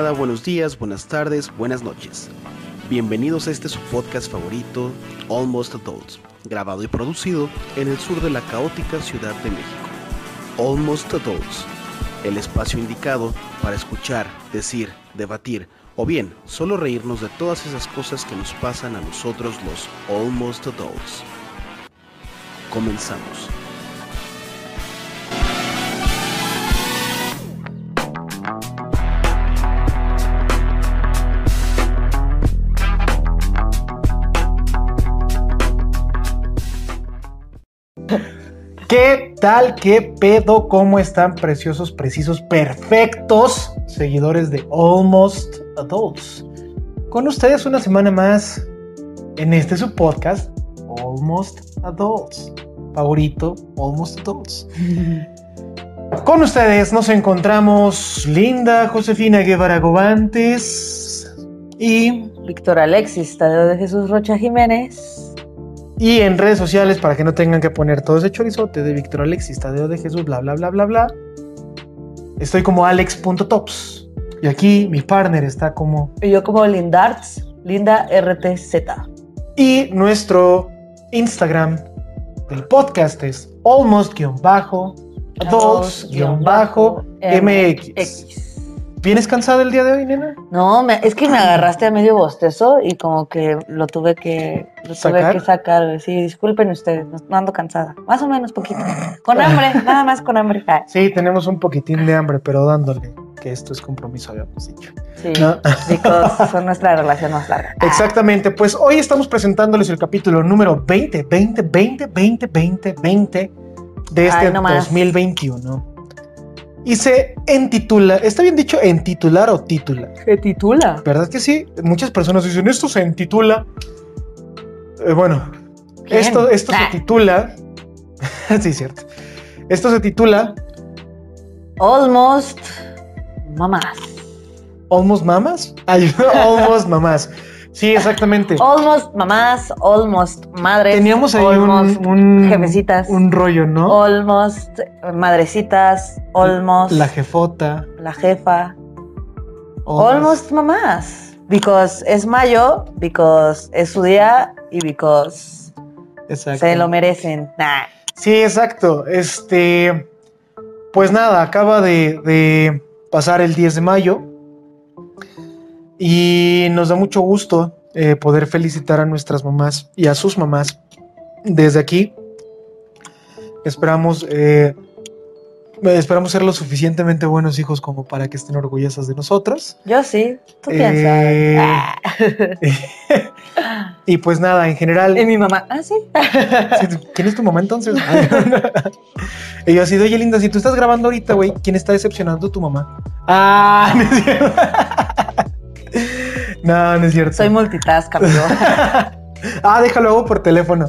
buenos días, buenas tardes, buenas noches. Bienvenidos a este su podcast favorito, Almost Adults, grabado y producido en el sur de la caótica Ciudad de México. Almost Adults, el espacio indicado para escuchar, decir, debatir o bien solo reírnos de todas esas cosas que nos pasan a nosotros los Almost Adults. Comenzamos. ¿Qué tal? ¿Qué pedo? ¿Cómo están preciosos, precisos, perfectos seguidores de Almost Adults? Con ustedes una semana más en este su podcast, Almost Adults. Favorito, Almost Adults. Con ustedes nos encontramos Linda Josefina Guevara Gobantes y Víctor Alexis, Tadeo de Jesús Rocha Jiménez. Y en redes sociales, para que no tengan que poner todo ese chorizote de Víctor Alexis, Tadeo de Jesús, bla, bla, bla, bla, bla. Estoy como alex.tops. Y aquí mi partner está como... Y yo como Lindarts, Linda RTZ. Y nuestro Instagram del podcast es almost-adults-mx. ¿Vienes cansada el día de hoy, nena? No, me- es que me agarraste a medio bostezo y como que lo tuve que, lo tuve ¿Sacar? que sacar. Sí, disculpen ustedes, no, ando cansada. Más o menos poquito. Con hambre, nada más con hambre. Sí, tenemos un poquitín de hambre, pero dándole, que esto es compromiso, habíamos dicho. Sí, No. chicos, son nuestra relación más larga. Exactamente, pues hoy estamos presentándoles el capítulo número 20, 20, 20, 20, 20, 20 de este Ay, no más. 2021. Y se entitula, ¿está bien dicho entitular o titula? ¿Qué titula? ¿Verdad que sí? Muchas personas dicen, esto se entitula. Eh, bueno, ¿Quién? esto, esto Ah. se titula. sí, cierto. Esto se titula Almost mamás. Almost Mamas. Ay, Almost Mamás. Sí, exactamente. Almost mamás, almost madres. Teníamos ahí almost un, un, jefecitas. un rollo, ¿no? Almost madrecitas, almost La jefota. la jefa, almost mamás. Because es mayo, because es su día y because Exacto. se lo merecen. Nah. Sí, exacto. Este, pues nada, acaba de, de pasar el 10 de mayo y nos da mucho gusto eh, poder felicitar a nuestras mamás y a sus mamás desde aquí. Esperamos, eh, esperamos ser lo suficientemente buenos hijos como para que estén orgullosas de nosotros. Yo sí, tú Eh, piensas. Ah. Y pues nada, en general. y mi mamá, ah, sí. ¿Quién es tu mamá entonces? y yo así, oye, linda, si tú estás grabando ahorita, güey, ¿quién está decepcionando tu mamá? Ah, no no, es cierto. Soy multitask, amigo. ah, déjalo hago por teléfono.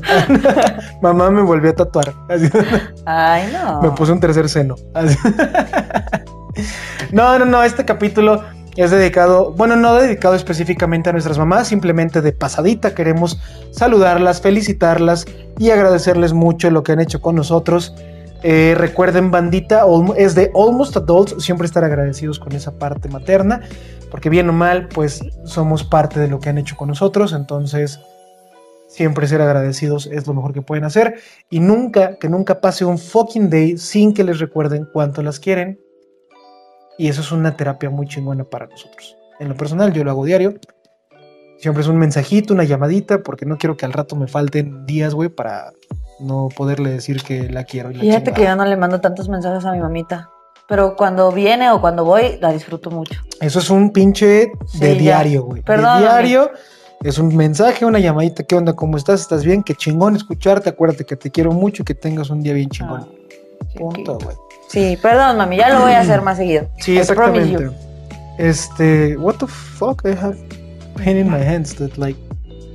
mamá me volvió a tatuar. Así, Ay, no. Me puse un tercer seno. No, no, no, este capítulo es dedicado, bueno, no dedicado específicamente a nuestras mamás, simplemente de pasadita queremos saludarlas, felicitarlas y agradecerles mucho lo que han hecho con nosotros. Eh, recuerden, bandita, es de Almost Adults, siempre estar agradecidos con esa parte materna, porque bien o mal, pues somos parte de lo que han hecho con nosotros, entonces siempre ser agradecidos es lo mejor que pueden hacer y nunca, que nunca pase un fucking day sin que les recuerden cuánto las quieren. Y eso es una terapia muy chingona para nosotros. En lo personal, yo lo hago diario. Siempre es un mensajito, una llamadita, porque no quiero que al rato me falten días, güey, para no poderle decir que la quiero. Y la Fíjate que yo no le mando tantos mensajes a mi mamita. Pero cuando viene o cuando voy, la disfruto mucho. Eso es un pinche de ya. diario, güey. De diario. Es un mensaje, una llamadita. ¿Qué onda? ¿Cómo estás? ¿Estás bien? Qué chingón escucharte. Acuérdate que te quiero mucho y que tengas un día bien chingón. Ah, Punto, güey. Sí, perdón, mami, ya lo voy a hacer más seguido. Sí, I exactamente. Este, what the fuck? I have paint in my hands that like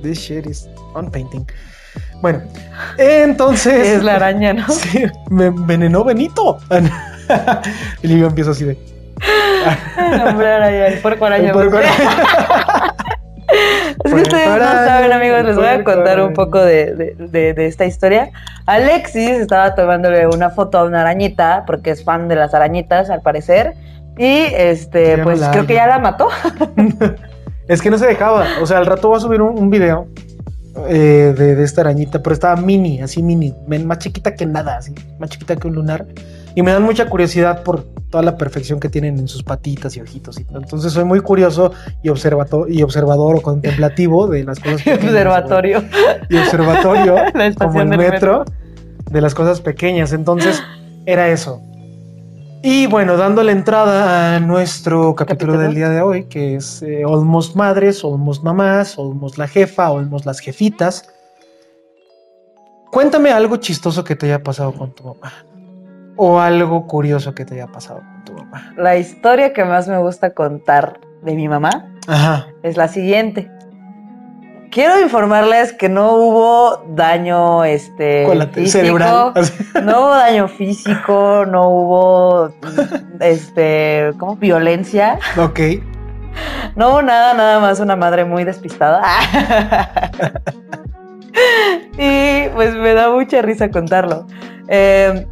this shit is on painting. Bueno, entonces. Es la araña, ¿no? Sí, me envenenó Benito. y yo empiezo así de. El el araña. El pues. araña. Es que ustedes no saben, amigos, les voy a contar un poco de, de- de- de esta historia. Alexis estaba tomándole una foto a una arañita, porque es fan de las arañitas, al parecer, Y este, Ya pues creo que ya la mató. Es que no se dejaba. O sea, al rato va a subir un, un video eh, de, esta arañita, pero estaba mini, así mini, más chiquita que nada, así, más chiquita que un lunar. Y me dan mucha curiosidad por toda la perfección que tienen en sus patitas y ojitos. y. Entonces soy muy curioso y, observato- y observador o contemplativo de las cosas pequeñas, Observatorio. Y observatorio, La como el metro, de las cosas pequeñas. Entonces era eso. Y bueno, dándole entrada a nuestro capítulo, Capítulo. del día de hoy, que es eh, Almost Madres, Almost Mamás, Almost la Jefa, Almost las Jefitas. Cuéntame algo chistoso que te haya pasado con tu mamá. O algo curioso que te haya pasado con tu mamá. La historia que más me gusta contar de mi mamá Ajá. es la siguiente. Quiero informarles que no hubo daño este físico, cerebral. No hubo daño físico, no hubo este, ¿cómo? violencia, Ok. no hubo nada, nada más una madre muy despistada. y pues me da mucha risa contarlo. Eh,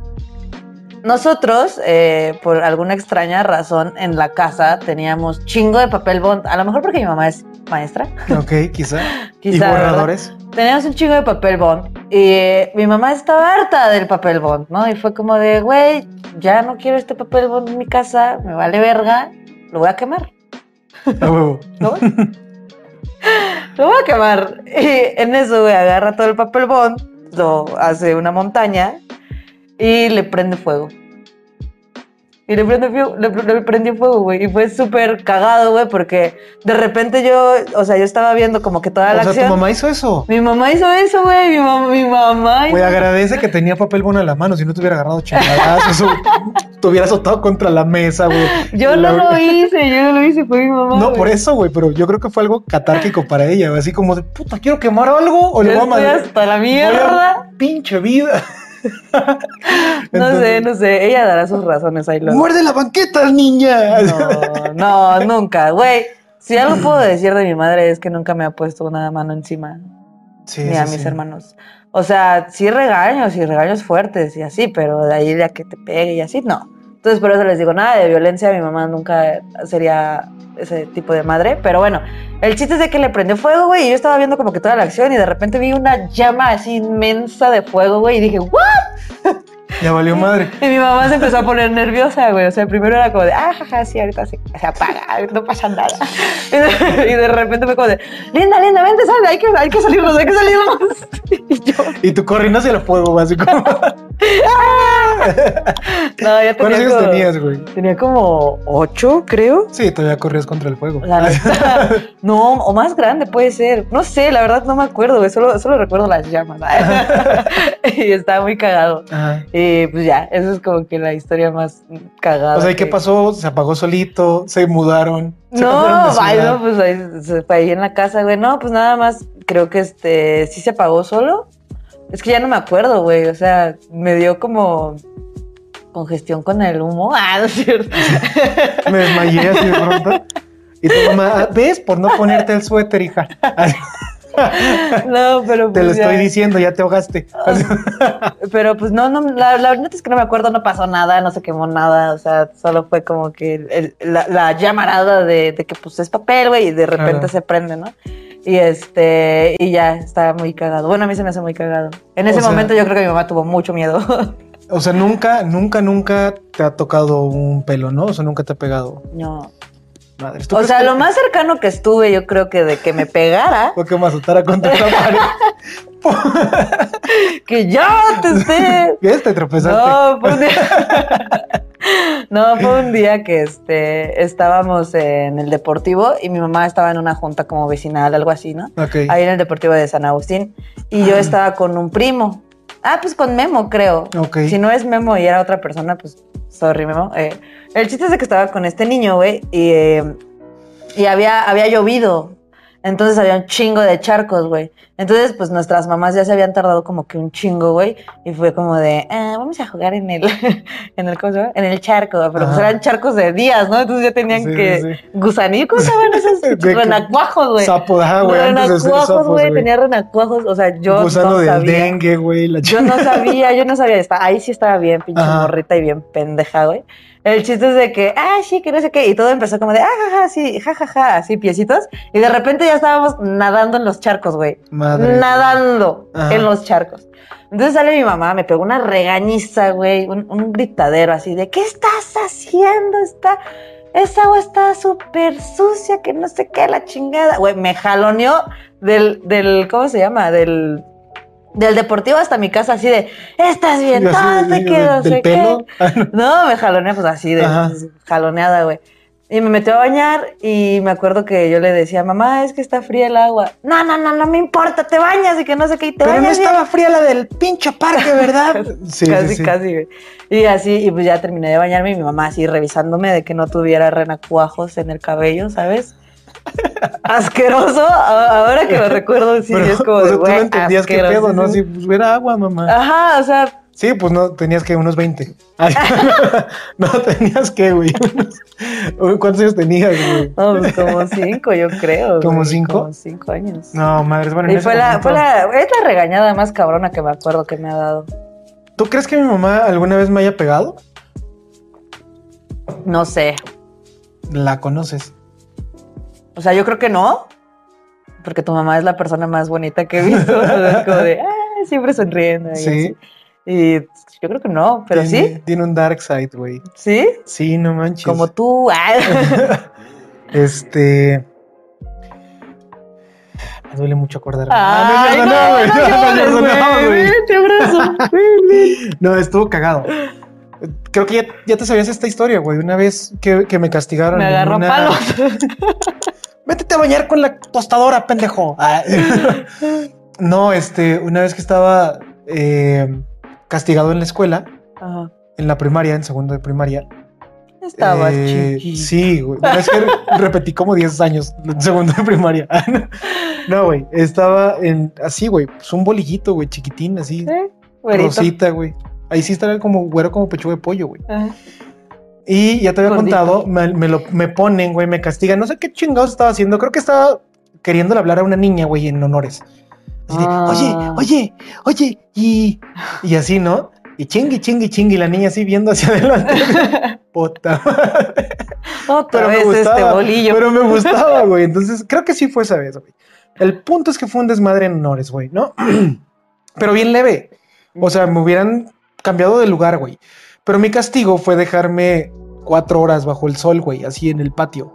nosotros, eh, por alguna extraña razón, en la casa teníamos chingo de papel bond. A lo mejor porque mi mamá es maestra. Ok, quizá. y Quizá, ¿verdad? borradores. Teníamos un chingo de papel bond. Y eh, mi mamá estaba harta del papel bond, ¿no? Y fue como de, güey, ya no quiero este papel bond en mi casa, me vale verga, lo voy a quemar. ¿no? lo voy a quemar. Y en eso, güey, agarra todo el papel bond, lo hace una montaña y le prende fuego. Y le prende, fio- le, le prendió fuego, güey. Y fue súper cagado, güey, porque de repente yo, o sea, yo estaba viendo como que toda O la sea, tu mamá hizo eso. Mi mamá hizo eso, güey. Mi, mam- mi mamá. Güey, agradece que tenía papel bueno en la mano, si no te hubiera agarrado chingadazos o te hubiera azotado contra la mesa, güey. Yo no lo hice, yo no lo hice, fue mi mamá. No, por eso, güey, pero yo creo que fue algo catárquico para ella, así como de, puta, quiero quemar algo o le voy a mandar. hasta la voy a- mierda. Pinche vida. No sé, no sé. Ella dará sus razones ahí luego. Muerde la banqueta, niña. No, no, nunca, güey. Si algo puedo decir de mi madre es que nunca me ha puesto una mano encima, Sí, ni sí, a mis sí. hermanos. O sea, sí regaños y regaños fuertes y así, pero de ahí de a que te pegue y así, no. Entonces, por eso les digo, nada de violencia, mi mamá nunca sería ese tipo de madre. Pero bueno, el chiste es de que le prendió fuego, güey, y yo estaba viendo como que toda la acción y de repente vi una llama así inmensa de fuego, güey, y dije, ¿what? Ya valió madre. Y mi mamá se empezó a poner nerviosa, güey. O sea, primero era como de, ah, jaja, sí, ahorita sí, se apaga, no pasa nada. Y de, y de repente fue como de, linda, linda, vente, sal, hay que, hay que salirnos, hay que salirnos. Y yo, Y tu corriendo hacia el fuego, así como. No, ya ¿Cuántos tenía años como, tenías, güey? tenía como ocho, creo. Sí, todavía corrías contra el fuego. La neta. no, o más grande puede ser. No sé, la verdad no me acuerdo, güey. Solo, solo recuerdo las llamas. y estaba muy cagado. Ajá. Y pues ya, eso es como que la historia más cagada. O sea, ¿y qué pasó? ¿Se apagó solito? ¿Se mudaron? ¿Se No, ay, no, pues ahí en la casa, güey. No, pues nada más, creo que este, sí se apagó solo. Es que ya no me acuerdo, güey. O sea, me dio como congestión con el humo. Ah, no es cierto. Me desmayé así de pronto. Y tu mamá, "Ah, ¿ves? Por no ponerte el suéter, hija. No, pero Te lo pues ya. estoy diciendo, ya te ahogaste. Pero pues no, no, la, la neta es que no me acuerdo, no pasó nada, no se quemó nada, o sea, solo fue como que el- el- la, la llamarada de, de que pues es papel, güey, y de repente Claro. se prende, ¿no? Y este, y ya, estaba muy cagado. Bueno, a mí se me hace muy cagado. En ese O sea- momento yo creo que mi mamá tuvo mucho miedo. O sea, nunca, nunca, nunca te ha tocado un pelo, ¿no? O sea, nunca te ha pegado. no. Madre. ¿tú O sea, que- lo más cercano que estuve, yo creo que de que me pegara, Fue que me azotara contra la pared. que ya te esté ¿Ves? Te tropezaste. No, fue un día. no, fue un día que este, estábamos en el deportivo y mi mamá estaba en una junta como vecinal, algo así, ¿no? Ok. Ahí en el deportivo de San Agustín. Y yo estaba con un primo. Ah, pues con Memo, creo. Si no es Memo y era otra persona, pues sorry, Memo. Eh, el chiste es de que estaba con este niño, güey, y, eh, y había, había llovido. Entonces había un chingo de charcos, güey. Entonces, pues nuestras mamás ya se habían tardado como que un chingo, güey. Y fue como de, ah, vamos a jugar en el, en el, ¿cómo se llama? En el charco. Pero pues eran charcos de días, ¿no? Entonces ya tenían Sí, que sí, gusanir, ¿cómo se llaman esos? Renacuajos, güey. Sapo, ajá, güey. renacuajos, güey. Tenía renacuajos. O sea, yo Gusano no del sabía. dengue, güey. La Yo no sabía, yo no sabía. Está- Ahí sí estaba bien, pinche Ajá. morrita y bien pendeja, güey. El chiste es de que, ah, sí, que no sé qué. Y todo empezó como de, ah, ja, sí, ja, ja, ja, así, piecitos. Y de repente ya estábamos nadando en los charcos, güey. Madre. Nadando en los charcos. Entonces sale mi mamá, me pegó una regañiza, güey, un, un gritadero así de, ¿qué estás haciendo? Está, esa agua está súper sucia, que no sé qué, la chingada. Güey, me jaloneó del, del, ¿cómo se llama? Del, del deportivo hasta mi casa, así de, estás bien, Y así, tonta, de- que no sé pelo. qué. No, me jaloneé pues así de Ajá. jaloneada, güey. Y me metió a bañar y me acuerdo que yo le decía, mamá, es que está fría el agua. No, no, no, no me importa, te bañas y que no sé qué, y te Pero no bañas bien". estaba fría la del pinche parque, ¿verdad? Sí, casi, sí, casi, güey. Y así, y pues ya terminé de bañarme y mi mamá así revisándome de que no tuviera renacuajos en el cabello, ¿sabes? Asqueroso. Ahora que lo recuerdo, sí, Pero, es como o sea, de, tú no entendías qué pedo, ¿no? Si asquerosísimo. pues, agua, mamá. Ajá, o sea, Sí, pues no, tenías que unos 20. Ay, no, tenías que, güey. unos- ¿Cuántos años tenías, güey? no, pues como cinco, yo creo. ¿Como güey, cinco? Como cinco años. No, madre, bueno. en Y fue la, fue la, es la regañada más cabrona que me acuerdo que me ha dado. ¿Tú crees que mi mamá alguna vez me haya pegado? No sé. La conoces. O sea, yo creo que no. Porque tu mamá es la persona más bonita que he visto. Como de, ah, siempre sonriendo. Y, Sí. así. Y yo creo que no, pero Tiene- sí. Tiene un dark side, güey. Sí. Sí, no manches. Como tú. ah. Este. Me duele mucho acordarme. Ay, no, no, no No, no, estuvo cagado. Creo que ya, ya te sabías esta historia, güey. Una vez que, que me castigaron. Me agarró una- palos. Métete a bañar con la tostadora, pendejo. Ah. no, este, una vez que estaba eh, castigado en la escuela, Ajá. en la primaria, en segundo de primaria. Estaba eh, chiquito. Sí, güey. Vez que repetí como 10 años en segundo de primaria. no, güey. Estaba en así, güey. Pues un bolillito, güey, chiquitín, así. Sí, güerito. Rosita, güey. Ahí sí estaba como güero como pechuga de pollo, güey. Ajá. Y ya te había Gordito. contado, me, me lo, me ponen, güey, me castigan. No sé qué chingados estaba haciendo. Creo que estaba queriéndole hablar a una niña, güey, en honores. Así de, Ah. oye, oye, oye, y, y así, ¿no? Y chingue, chingue, chingue, y la niña así viendo hacia adelante. Puta. Otra Pero me vez este bolillo. pero me gustaba, güey. Entonces, creo que sí fue esa vez, güey. El punto es que fue un desmadre en honores, güey, ¿no? pero bien leve. O sea, me hubieran cambiado de lugar, güey. Pero mi castigo fue dejarme cuatro horas bajo el sol, güey, así en el patio.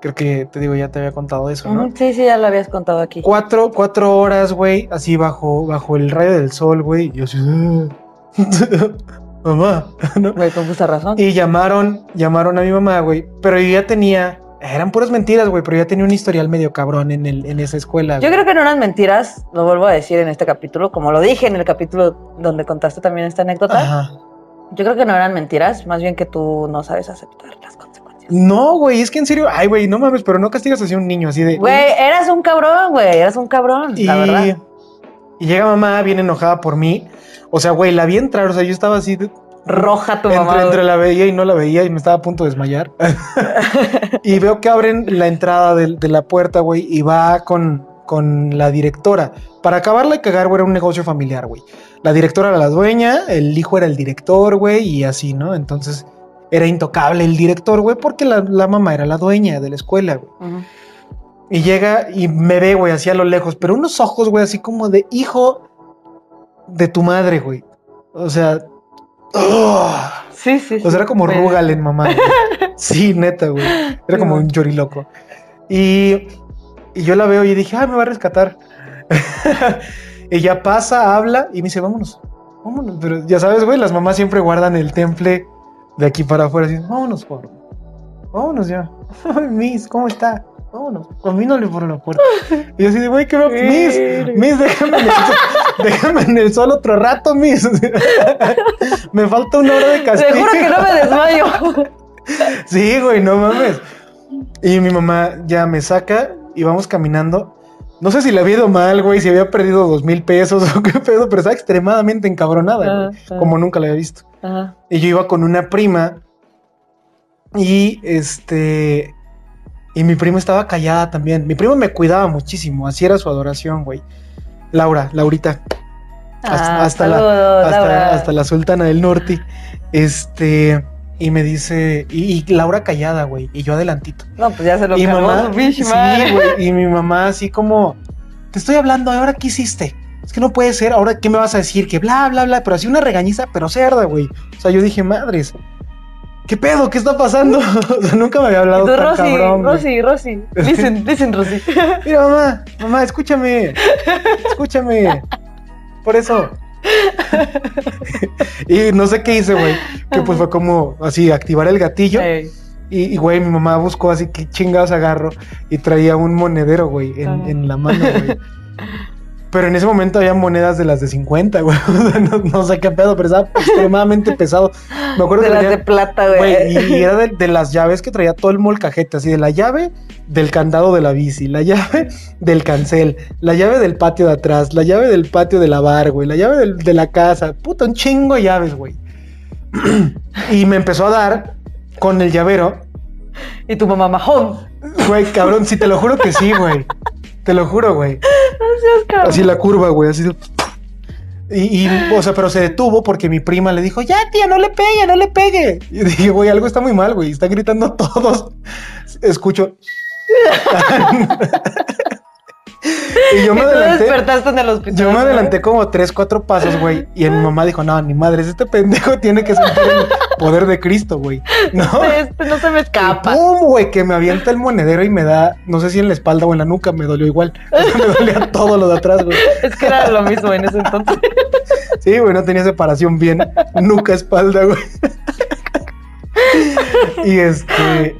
Creo que te digo, ya te había contado eso, ¿no? Sí, sí, ya lo habías contado aquí. Cuatro, cuatro horas, güey, así bajo, bajo el rayo del sol, güey. Y yo así, mamá, ¿no? Güey, con justa razón. Y llamaron, llamaron a mi mamá, güey. Pero yo ya tenía, eran puras mentiras, güey, pero ya tenía un historial medio cabrón en, el, en esa escuela. Yo güey. creo que no eran mentiras, lo vuelvo a decir en este capítulo, como lo dije en el capítulo donde contaste también esta anécdota. Ajá. Yo creo que no eran mentiras, más bien que tú no sabes aceptar las consecuencias. No, güey, es que en serio, ay, güey, no mames, pero no castigas así a un niño así de. Güey, eras un cabrón, güey, eras un cabrón, y, la verdad. y llega mamá bien enojada por mí. O sea, güey, la vi entrar, o sea, yo estaba así de- Roja tu entre, mamá. entre la veía y no la veía y me estaba a punto de desmayar. y veo que abren la entrada de, de la puerta, güey, y va con, con la directora. Para acabarla y cagar, güey, era un negocio familiar, güey. La directora era la dueña, el hijo era el director, güey, y así, ¿no? Entonces era intocable el director, güey, porque la, la mamá era la dueña de la escuela, güey. Y llega y me ve, güey, así a lo lejos, pero unos ojos, güey, así como de hijo de tu madre, güey. O sea, ¡oh! Sí, sí, sí. O sea, era como Güey. Rugal en mamá. güey. Sí, neta, güey. Era como un choriloco. Y, y yo la veo y dije, ah, me va a rescatar. Ella pasa, habla y me dice, vámonos, vámonos. Pero ya sabes, güey, las mamás siempre guardan el temple de aquí para afuera. Así, vámonos, por Vámonos ya. Miss, ¿cómo está? Vámonos. Camínale por la puerta. Y yo así de, güey, ¿qué va? Miss. Miss, déjame en, el, déjame en el sol otro rato, Miss. me falta una hora de Te castigo. juro que no me desmayo. Sí, güey, no mames. Y mi mamá ya me saca y vamos caminando. No sé si le había ido mal, güey, si había perdido dos mil pesos o qué pedo, pero estaba extremadamente encabronada, güey, ah. como nunca la había visto. Ajá. Y yo iba con una prima y este... Y mi prima estaba callada también. Mi prima me cuidaba muchísimo, así era su adoración, güey. Laura, Laurita. Hasta, Ah, hasta la, saludos, hasta, Laura. hasta la sultana del norte. Este... Y me dice... Y, y Laura callada, güey. Y yo adelantito. No, pues ya se lo y mamá, sí, güey, y mi mamá así como, te estoy hablando, ¿ahora qué hiciste? Es que no puede ser, ahora qué me vas a decir, que bla, bla, bla, pero así una regañiza, pero cerda, güey. O sea, yo dije, madres, ¿qué pedo? ¿Qué está pasando? o sea, nunca me había hablado tú, tan Rosy, cabrón. Rosy, Rosy. Listen, listen, Rosy. Mira, mamá, mamá, escúchame, escúchame. Por eso. y no sé qué hice, güey. Que pues fue como así, activar el gatillo. Y, güey, mi mamá buscó así que chingados agarro y traía un monedero, güey, en la mano, güey. Pero en ese momento había monedas de las de 50, güey. O sea, no, no sé qué pedo, pero estaba extremadamente pesado. Me acuerdo De que las de plata, güey. güey, y, y era de, de las llaves que traía todo el molcajete, así de la llave del candado de la bici, la llave del cancel, la llave del patio de atrás, la llave del patio de la bar, güey, la llave del- de la casa, puta, un chingo de llaves, güey. y me empezó a dar con el llavero, Y tu mamá majón. güey, cabrón, sí, te lo juro que sí, güey. Te lo juro, güey. Cabrón. Así la curva, güey, así de... Y, y, o sea, pero se detuvo porque mi prima le dijo, ya, tía, no le pegue, no le pegue. Y dije, güey, algo está muy mal, güey. Están gritando todos. Escucho. y yo me adelanté. despertaste en el hospital. Yo me adelanté como tres, cuatro pasos, güey. Y mi mamá dijo, no, ni madres, este pendejo tiene que sentir el poder de Cristo, güey. No. Este no se me Y escapa. ¡Pum, güey! Que me avienta el monedero y me da, no sé si en la espalda o en la nuca, me dolió igual. O sea, me dolía todo lo de atrás, güey. Es que era lo mismo en ese entonces. Sí, güey, no tenía separación bien. Nuca, espalda, güey. y este.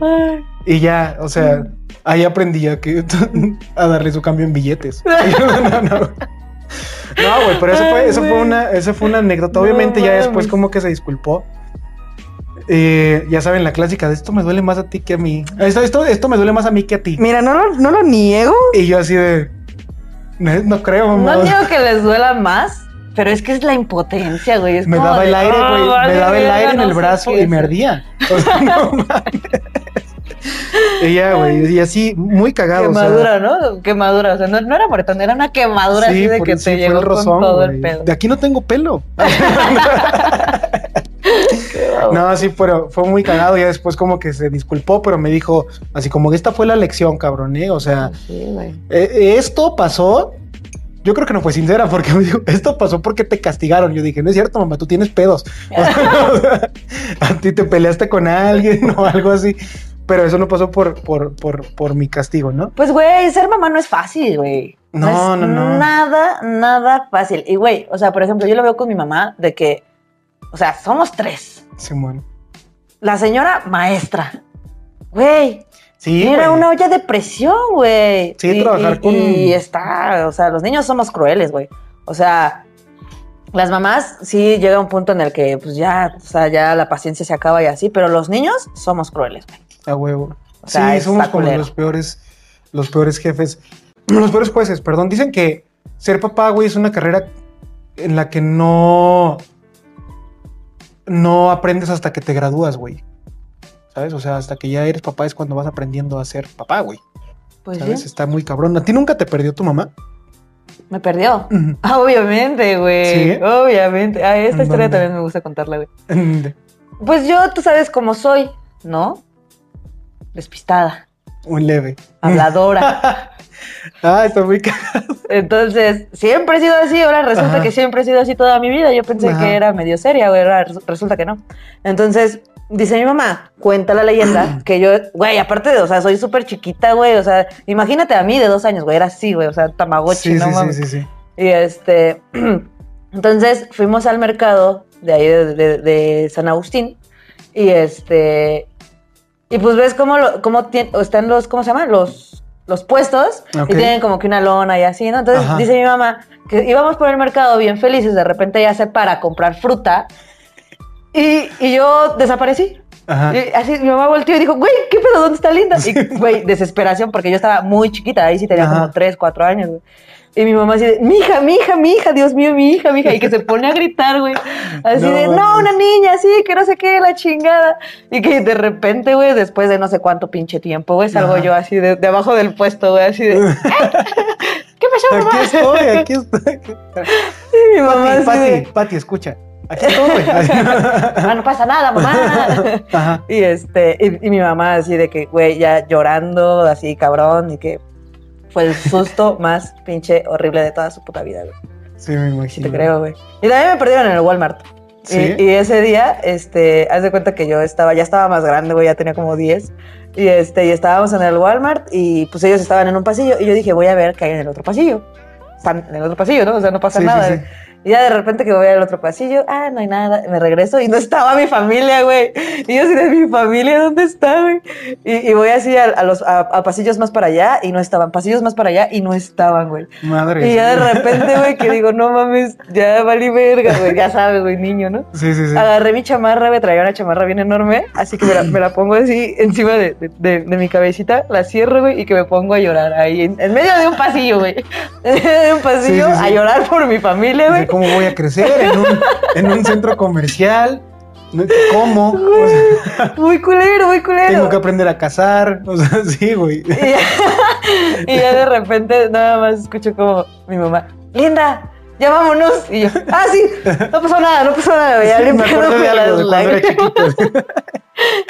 Y ya, o sea, ahí aprendí a que a darle su cambio en billetes. no, no, no. No, güey, pero eso fue, eso fue una, eso fue una anécdota. No Obviamente ya después como que se disculpó. Eh, ya saben, la clásica de esto me duele más a ti que a mí. Esto, esto, esto me duele más a mí que a ti. Mira, no lo, no lo niego. Y yo así de. No, no creo, mamá. No niego que les duela más, pero es que es la impotencia, güey. Es me daba el aire, "Oh, güey. me daba el aire en el brazo y me es". ardía. O sea, no mames. Y ya, güey. Y así, muy cagado. o sea, Quemadura, ¿no? Quemadura. O sea, no, no era moretón, era una quemadura así de que sí, te llegó el rozón, con todo el pedo. De aquí no tengo pelo. No, sí, pero fue muy cagado. Ya después, como que se disculpó, pero me dijo, así como que esta fue la lección, cabrón, ¿eh? O sea, Sí, güey. eh, esto pasó. Yo creo que no fue sincera porque me dijo, esto pasó porque te castigaron. Yo dije, no es cierto, mamá, tú tienes pedos. O sea, o sea, a ti te peleaste con alguien o algo así. Pero eso no pasó por, por, por, por mi castigo, ¿no? Pues, güey, ser mamá no es fácil, güey. No, es no, no. Nada, nada fácil. Y, güey, o sea, por ejemplo, yo lo veo con mi mamá de que, o sea, somos tres. Simón. La señora maestra. Güey, Sí, era güey. una olla de presión, güey. Sí, Y- trabajar y- con- Y está, o sea, los niños somos crueles, güey. O sea, las mamás sí llega un punto en el que, pues ya, o sea, ya la paciencia se acaba y así, pero los niños somos crueles, güey. A huevo. O sea, sí, somos como los peores, los peores jefes, los peores jueces, perdón. Dicen que ser papá, güey, es una carrera en la que no, no aprendes hasta que te gradúas, güey. ¿Sabes? O sea, hasta que ya eres papá es cuando vas aprendiendo a ser papá, güey. Pues ¿Sabes? sí, Está muy cabrón. ¿A ti nunca te perdió tu mamá? me perdió. Obviamente, güey. ¿Sí? Obviamente. Ah, esta ¿En historia dónde? también me gusta contarla, güey. Pues yo, tú sabes cómo soy, ¿no? Despistada, Un leve. habladora. Ah, está muy cagado. Entonces, siempre he sido así. Ahora resulta Ajá. que siempre he sido así toda mi vida. Yo pensé Ajá. que era medio seria, güey. ahora res- resulta que no. Entonces, dice mi mamá, cuenta la leyenda que yo, güey, aparte de, o sea, soy súper chiquita, güey. O sea, imagínate a mí de dos años, güey. Era así, güey. O sea, tamagotchi, Sí, no sí, mames. sí, sí, sí. Y este, entonces fuimos al mercado de ahí de, de- de San Agustín y este, y pues ves cómo, lo, cómo están los, ¿cómo se llama? Los, los puestos y tienen como que una lona y así, ¿no? Entonces Ajá. dice mi mamá que íbamos por el mercado bien felices, de repente ya se para a comprar fruta y, y yo desaparecí. Ajá. Y así mi mamá volteó y dijo, güey, ¿qué pedo? ¿Dónde está Linda? Y, güey, desesperación, porque yo estaba muy chiquita, ahí sí tenía Ajá. como 3, 4 años, güey. Y mi mamá así de, mi hija, mi hija, mi hija, Dios mío, mi hija, mi hija. Y que se pone a gritar, güey. Así No de, no, una niña, sí, que no sé qué, la chingada. Y que de repente, güey, después de no sé cuánto pinche tiempo, güey, salgo Ajá. yo así de, de abajo del puesto, güey, así de, "Ay, ¿qué pasó, mamá? Aquí estoy, aquí estoy. Y mi mamá Pati, así Pati, escucha. Aquí estoy. ah, no pasa nada, mamá. Ajá. Y este, y, y mi mamá así de que, güey, ya llorando, así cabrón, y que fue el susto más pinche horrible de toda su puta vida, güey. Sí, me Sí imagino. te creo, güey. Y también me perdieron en el Walmart. Y- ¿Sí? Y, ese día, este, haz de cuenta que yo estaba, ya estaba más grande, güey, ya tenía como 10. Y este, y estábamos en el Walmart y pues ellos estaban en un pasillo y yo dije, voy a ver qué hay en el otro pasillo. Están en el otro pasillo, ¿no? O sea, no pasa sí, nada. sí. Y ya de repente que voy al otro pasillo, ah, no hay nada, me regreso y no estaba mi familia, güey. Y yo así de mi familia, ¿dónde está, güey? Y, y voy así a, a los a, a pasillos más para allá y no estaban, pasillos más para allá y no estaban, güey. Madre. Y ya de repente, güey, que digo, no mames, ya valí verga, güey, ya sabes, güey, niño, ¿no? Sí, sí, sí. Agarré mi chamarra, güey, traía una chamarra bien enorme, así que me la, me la pongo así encima de, de- de- de mi cabecita, la cierro, güey, y que me pongo a llorar ahí, en, en medio de un pasillo, güey. En medio de un pasillo, Sí, sí, sí. a llorar por mi familia, güey. ¿Cómo voy a crecer en un, en un centro comercial? ¿Cómo? O sea, Muy culero, muy culero. tengo que aprender a cazar. O sea, sí, güey. Y ya, y ya de repente nada más escucho como mi mamá, Linda, ya vámonos. Y yo, ah, sí, no pasó nada, no pasó nada. Ya Sí, me acordé limpiándome de algo de las lágrimas.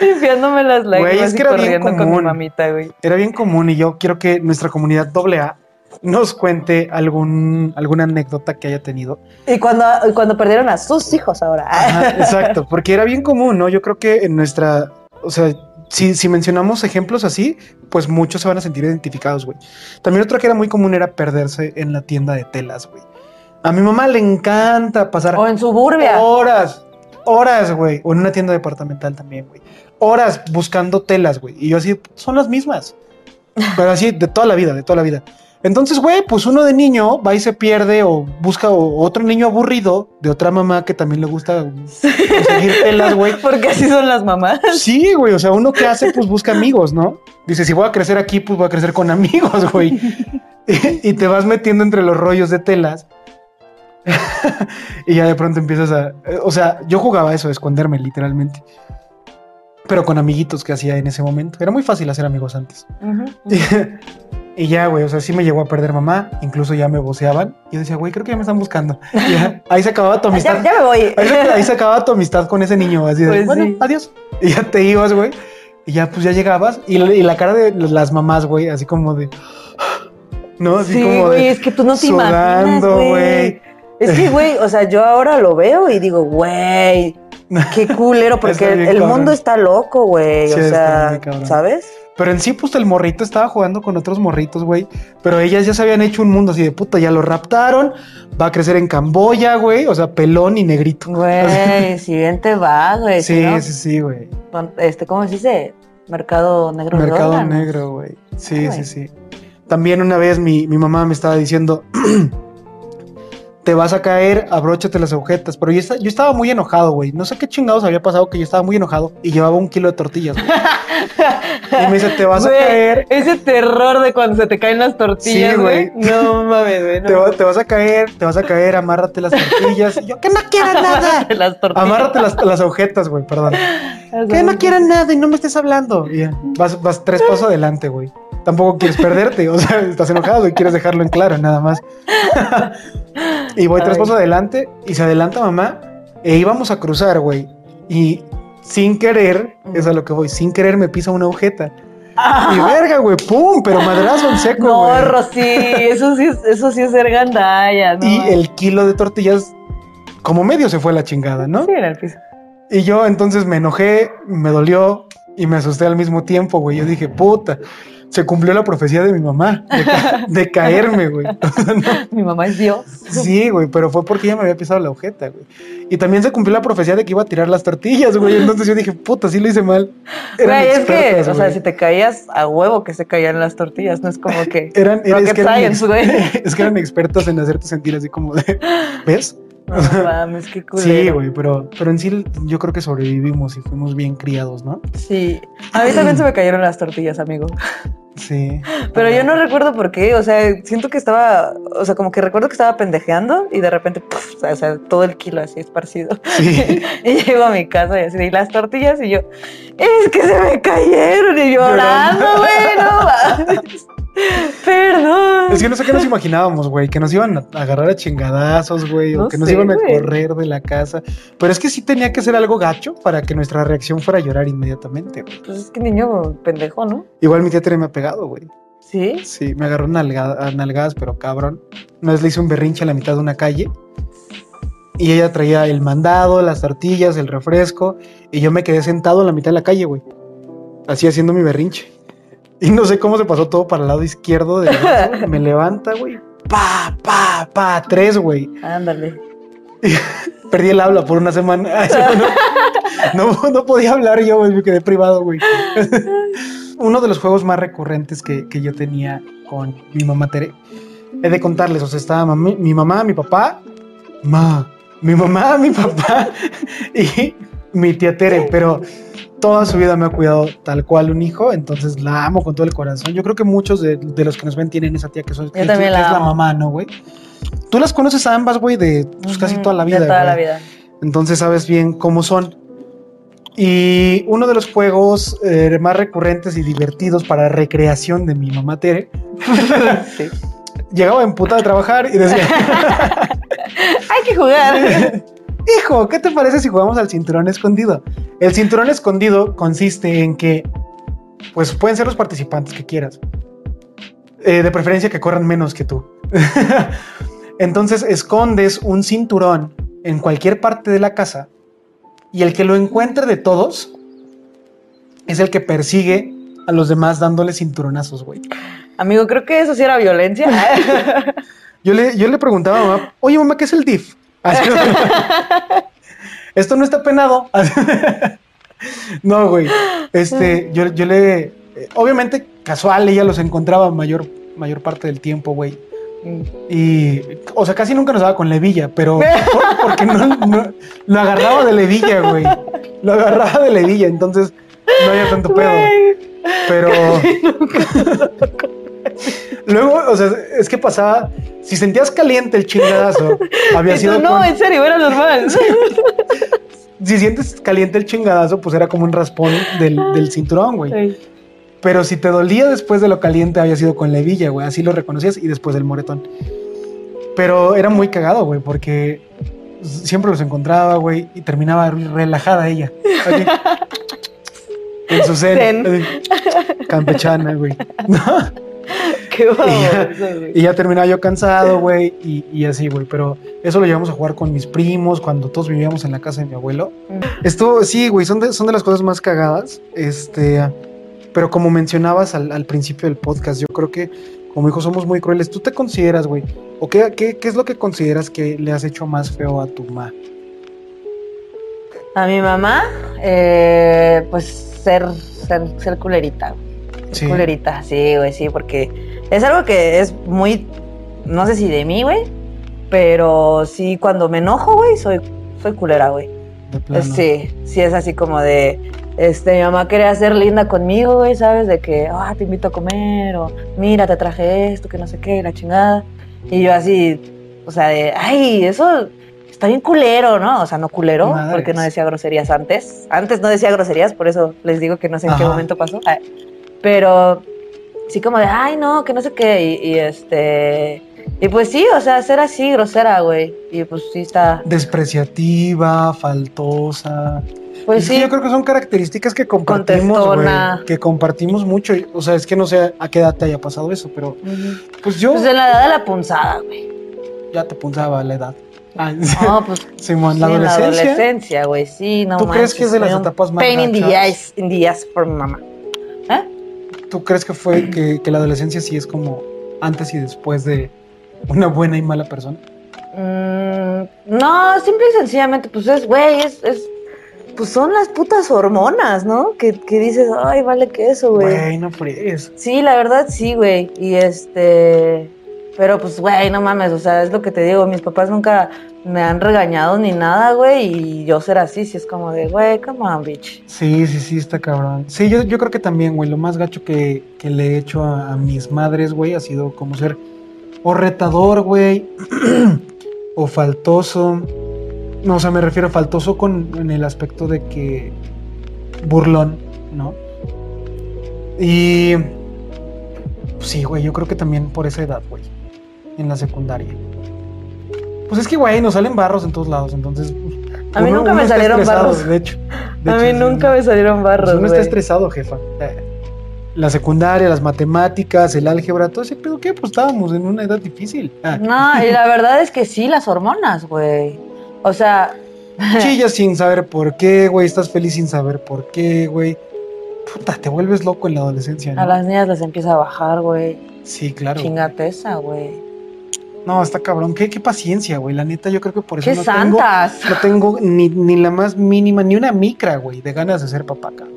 limpiándome las lágrimas es que y era bien corriendo con mi común. mamita, güey. Era bien común y yo quiero que nuestra comunidad AA nos cuente algún, alguna anécdota que haya tenido. Y cuando, cuando perdieron a sus hijos ahora. Ajá, exacto, porque era bien común, ¿no? Yo creo que en nuestra, o sea, si, si mencionamos ejemplos así, pues muchos se van a sentir identificados, güey. También otro que era muy común era perderse en la tienda de telas, güey. A mi mamá le encanta pasar O en suburbia. horas, horas, güey. O en una tienda departamental también, güey. Horas buscando telas, güey. Y yo así, son las mismas. Pero así, de toda la vida, de toda la vida. Entonces, güey, pues uno de niño va y se pierde o busca otro niño aburrido de otra mamá que también le gusta conseguir telas, güey. Porque así son las mamás. Sí, güey, o sea, uno que hace, pues busca amigos, ¿no? Dice, si voy a crecer aquí, pues voy a crecer con amigos, güey. y, te vas metiendo entre los rollos de telas. y ya de pronto empiezas a... eh, O sea, yo jugaba eso, esconderme, literalmente. Pero con amiguitos que hacía en ese momento. Era muy fácil hacer amigos antes. Y ya, güey, o sea, sí me llegó a perder mamá. Incluso ya me voceaban. Y yo decía, güey, creo que ya me están buscando. Y ya, ahí se acababa tu amistad. Ya, ya me voy. Ahí se, ahí se acababa tu amistad con ese niño, así de, Pues bueno, sí. adiós. Y ya te ibas, güey. Y ya, pues ya llegabas. Y, la- y la cara de las mamás, güey, así como de. ¿No? Así sí, como güey, de. es que tú no te imaginas, sudando, güey. güey. Es que, güey, o sea, yo ahora lo veo y digo, güey, qué culero, porque el cabrón. mundo está loco, güey. Sí, o sea. ¿sabes? Pero en sí, pues el morrito estaba jugando con otros morritos, güey. Pero ellas ya se habían hecho un mundo así de puta, ya lo raptaron. Va a crecer en Camboya, güey. O sea, pelón y negrito. Güey, siguiente va, güey. si Sí, no, sí, sí, güey. Este, ¿cómo se dice? Mercado negro. Mercado negro, güey. Sí, sí, sí. También una vez mi, mi mamá me estaba diciendo, te vas a caer, abróchate las agujetas. Pero yo, yo estaba muy enojado, güey. No sé qué chingados había pasado que yo estaba muy enojado y llevaba un kilo de tortillas, y me dice, te vas a caer, Ese terror de cuando se te caen las tortillas, güey. No mames, güey. no te, va- mames. te vas a caer, te vas a caer, amárrate las tortillas. Y yo, que no quiero nada. las tortillas. Amárrate las, las agujetas, güey, perdón. Que no quieran nada y no me estés hablando. Ya, vas, vas tres pasos adelante, güey. Tampoco quieres perderte, o sea, estás enojado y quieres dejarlo en claro, nada más. y voy tres Ay. pasos adelante y se adelanta mamá e íbamos a cruzar, güey. Y sin querer, es a lo que voy, sin querer me pisa una agujeta. Y verga, güey, pum, pero madrazo en seco, No, güey. Rosy, eso sí, es, eso sí es ser gandalla, ¿no? Y el kilo de tortillas, como medio se fue a la chingada, ¿no? Sí, en el piso. Y yo entonces me enojé, me dolió y me asusté al mismo tiempo, güey. Yo dije, puta, se cumplió la profecía de mi mamá, de, ca- de caerme, güey. Mi mamá es Dios. Sí, güey, pero fue porque ella me había pisado la agujeta, güey. Y también se cumplió la profecía de que iba a tirar las tortillas, güey. Entonces yo dije, puta, sí lo hice mal. Eran Güey, es que, o sea, si te caías a huevo que se caían las tortillas, no es como que. Eran, era- es, Rocket que eran science, güey. es que eran expertas en hacerte sentir así como de, ¿ves? No mames, qué culero. Sí, güey, pero, pero en sí yo creo que sobrevivimos y fuimos bien criados, ¿no? Sí. A mí también se me cayeron las tortillas, amigo. Sí. Pero yo no recuerdo por qué. O sea, siento que estaba. O sea, como que recuerdo que estaba pendejeando y de repente, o sea, todo el kilo así esparcido. Sí. y llego a mi casa y así, y las tortillas y yo, es que se me cayeron y llorando, güey, no. Perdón. Es que no sé qué nos imaginábamos, güey, que nos iban a agarrar a chingadazos, güey, o que nos sé, iban a correr de la casa. Pero es que sí tenía que ser algo gacho para que nuestra reacción fuera a llorar inmediatamente. güey. Pues es que niño pendejo, ¿no? Igual mi tía ha pegado, güey. Sí. Sí, me agarró nalga- a nalgadas, pero cabrón. Una vez le hice un berrinche a la mitad de una calle. Y ella traía el mandado, las tortillas, el refresco. Y yo me quedé sentado en la mitad de la calle, güey. Así haciendo mi berrinche. Y no sé cómo se pasó todo para el lado izquierdo. brazo. me levanta, güey. Pa, pa, pa. Tres, güey. Ándale. Perdí el habla por una semana. No, no, no podía hablar yo, güey. Me quedé privado, güey. Uno de los juegos más recurrentes que, que yo tenía con mi mamá Tere. He de contarles, o sea, estaba mi mamá, mi papá, ma, mi mamá, mi papá y mi tía Tere, pero toda su vida me ha cuidado tal cual un hijo, entonces la amo con todo el corazón. Yo creo que muchos de, de los que nos ven tienen esa tía que, son, que- también que la es la mamá, ¿no, güey? Tú las conoces a ambas, güey, de pues, casi toda la vida. De toda la vida. Entonces sabes bien cómo son. Y uno de los juegos eh, más recurrentes y divertidos para recreación de mi mamá Tere, Sí. llegaba en puta de trabajar y decía, Hay que jugar. hijo, ¿qué te parece si jugamos al cinturón escondido? El cinturón escondido consiste en que, pues pueden ser los participantes que quieras. Eh, de preferencia que corran menos que tú. Entonces escondes un cinturón en cualquier parte de la casa y el que lo encuentre de todos es el que persigue a los demás dándole cinturonazos, güey. Amigo, creo que eso sí era violencia. Yo le, yo le preguntaba a mamá, oye mamá, ¿qué es el DIF? Esto no está penado. no, güey. Este, yo, yo le. eh, Obviamente, casual, ella los encontraba mayor, mayor parte del tiempo, güey. Y, o sea, casi nunca nos daba con levilla, pero por- porque no, no- lo agarraba de levilla, güey. Lo agarraba de levilla, entonces no había tanto pedo. Pero. Luego, o sea, es que pasaba. Si sentías caliente el chingadazo, había sido. no, con- en serio, era normal. si sientes caliente el chingadazo, pues era como un raspón del, del cinturón, güey. Pero si te dolía después de lo caliente, había sido con levilla, güey. Así lo reconocías y después del moretón. Pero era muy cagado, güey, porque siempre los encontraba, güey, y terminaba relajada ella. así, en su así, campechana, güey. ¿No? Qué Y ya, y ya terminaba yo cansado, güey, y, y así, güey. Pero eso lo llevamos a jugar con mis primos cuando todos vivíamos en la casa de mi abuelo. Esto, sí, güey, son de, son de las cosas más cagadas. Este, pero como mencionabas al, al principio del podcast, yo creo que como hijos somos muy crueles. ¿Tú te consideras, güey? ¿O qué, qué, qué es lo que consideras que le has hecho más feo a tu ma? A mi mamá, eh, pues ser, ser, ser culerita. güey. Sí. Culerita, sí, güey, sí, porque es algo que es muy, no sé si de mí, güey, pero sí cuando me enojo, güey, soy, soy culera, güey. Sí, sí es así como de, este, mi mamá quería ser linda conmigo, güey, ¿sabes? De que, ah, te invito a comer, o mira, te traje esto, que no sé qué, la chingada. Y yo así, o sea, de, ay, eso está bien culero, ¿no? O sea, no culero, Madres. porque no decía groserías antes. Antes no decía groserías, por eso les digo que no sé en qué momento pasó. Pero sí como de, ay, no, que no sé qué, y, y este... Y pues sí, o sea, ser así grosera, güey. Y pues sí está. Despreciativa, faltosa. Pues Es que sí. yo creo que son características que compartimos, güey. Que compartimos mucho. O sea, es que no sé a qué edad te haya pasado eso, pero pues yo Pues en la edad de la punzada, güey. ya te punzaba la edad. Ay, No, pues Simón, sí, la en la adolescencia. adolescencia, güey. Sí, no ¿Tú crees que es de manches, las etapas más Pain in the eyes, in the por mi mamá. ¿Eh? ¿Tú crees que fue que, que la adolescencia sí es como antes y después de una buena y mala persona? Mm, no, simple y sencillamente, pues es, güey, es, es, pues son las putas hormonas, ¿no? Que, que dices, ay, vale que eso, güey. Güey, no fregues. Sí, la verdad sí, güey. Y este. Pero pues, güey, no mames, o sea, es lo que te digo. Mis papás nunca me han regañado ni nada, güey, y yo ser así, sí es como de, güey, come on, bitch. Sí, sí, sí, está cabrón. Sí, yo, yo creo que también, güey, lo más gacho que, que le he hecho a, a mis madres, güey, ha sido como ser o retador, güey, o faltoso. No, o sea, me refiero a faltoso con, en el aspecto de que burlón, ¿no? Y pues sí, güey, yo creo que también por esa edad, güey, en la secundaria. Pues es que, güey, nos salen barros en todos lados, entonces... A mí uno- nunca uno me está salieron barros. De hecho. de A hecho, mí nunca me salieron Pues barros, uno está güey. estresado, jefa. La secundaria, las matemáticas, el álgebra, todo ese pedo, ¿qué? Pues estábamos en una edad difícil. Ah, No, y la verdad es que sí, las hormonas, güey. O sea, Chillas sin saber por qué, güey. Estás feliz sin saber por qué, güey. Puta, te vuelves loco en la adolescencia, ¿no? a las niñas les empieza a bajar, güey. Sí, claro. Chingate esa, güey. No, está cabrón. ¿Qué, qué paciencia, güey. La neta, yo creo que por eso ¡Qué no tengo, santas! no tengo ni, ni la más mínima, ni una micra, güey, de ganas de ser papá, cabrón.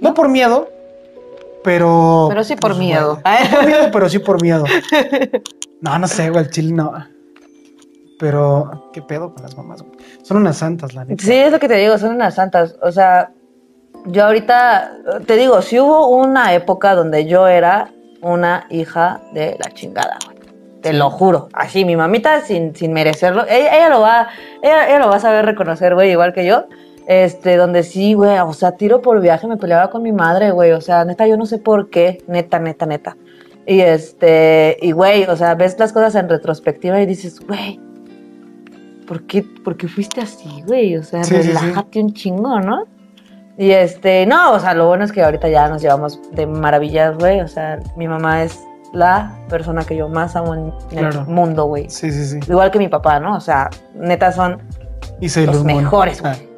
No por miedo, pero... Pero sí por pues, miedo. güey, no por miedo, pero sí por miedo. No, no sé, güey, el chile no. Pero, ¿qué pedo con las mamás, güey? Son unas santas, la neta. Sí, es lo que te digo, son unas santas. O sea, yo ahorita, te digo, sí hubo una época donde yo era una hija de la chingada, güey. Te lo juro. Así, mi mamita, sin, sin merecerlo, ella, ella lo va, ella, ella lo va a saber reconocer, güey, igual que yo. Este, donde sí, güey, o sea, tiro por viaje me peleaba con mi madre, güey. O sea, neta, yo no sé por qué, neta, neta, neta. Y este, y güey, o sea, ves las cosas en retrospectiva y dices, güey, ¿por qué, por qué fuiste así, güey? O sea, Sí, sí, sí. relájate un chingo, ¿no? Y este, no, o sea, lo bueno es que ahorita ya nos llevamos de maravillas, güey. O sea, mi mamá es la persona que yo más amo en Claro. el mundo, güey. Sí, sí, sí. Igual que mi papá, ¿no? O sea, neta son Y los mejores, Ah. güey.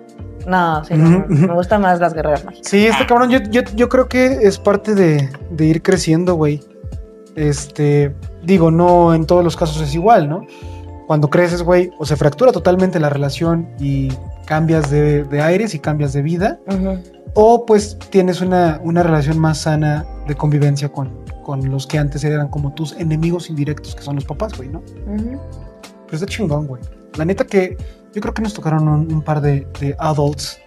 No, sí, no, me gustan más las guerreras mágicas. Sí, está cabrón. Yo, yo, yo creo que es parte de, de ir creciendo, güey. Este, digo, no en todos los casos es igual, ¿no? Cuando creces, güey, o se fractura totalmente la relación y cambias de, de aires y cambias de vida, Ujú. o pues tienes una, una relación más sana de convivencia con, con los que antes eran como tus enemigos indirectos, que son los papás, güey, ¿no? Ujú. Pero está chingón, güey. La neta que yo creo que nos tocaron un, un par de, de adults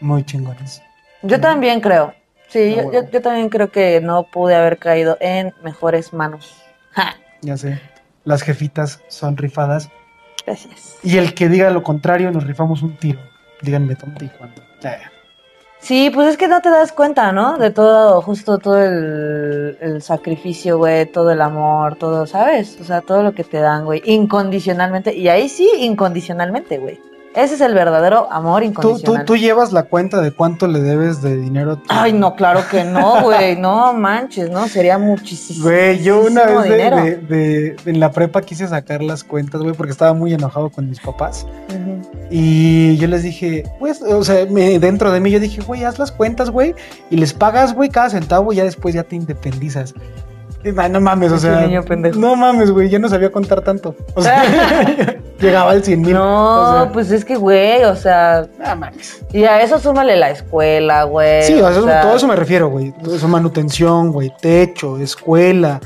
muy chingones. Yo también creo. Sí, yo, huevo. yo- yo también creo que no pude haber caído en mejores manos. Ja, Ya sé. Las jefitas son rifadas. gracias. Y el que diga lo contrario, nos rifamos un tiro. Díganme tonto y cuándo. Ya. Sí, pues es que no te das cuenta, ¿no? De todo, justo todo el, sacrificio, güey, todo el amor, todo, ¿sabes? O sea, todo lo que te dan, güey, incondicionalmente. Y ahí sí, incondicionalmente, güey. Ese es el verdadero amor ¿Tú, tú, incondicional. tú llevas la cuenta de cuánto le debes de dinero a tu- Ay, no, claro que no, güey. No manches, ¿no? Sería muchísimo. Güey, yo una vez de, de- de- en la prepa quise sacar las cuentas, güey, porque estaba muy enojado con mis papás. Y yo les dije, pues, o sea, me- dentro de mí yo dije, güey, haz las cuentas, güey, y les pagas, güey, cada centavo y ya después ya te independizas. No mames, o sea, niño pendejo. no mames, güey, ya no sabía contar tanto. O sea, llegaba al 100 mil. No, o sea, pues es que, güey, o sea, no mames. y a eso súmale la escuela, güey. Sí, o sea, sea, todo eso me refiero, güey. Todo eso, manutención, güey, techo, escuela,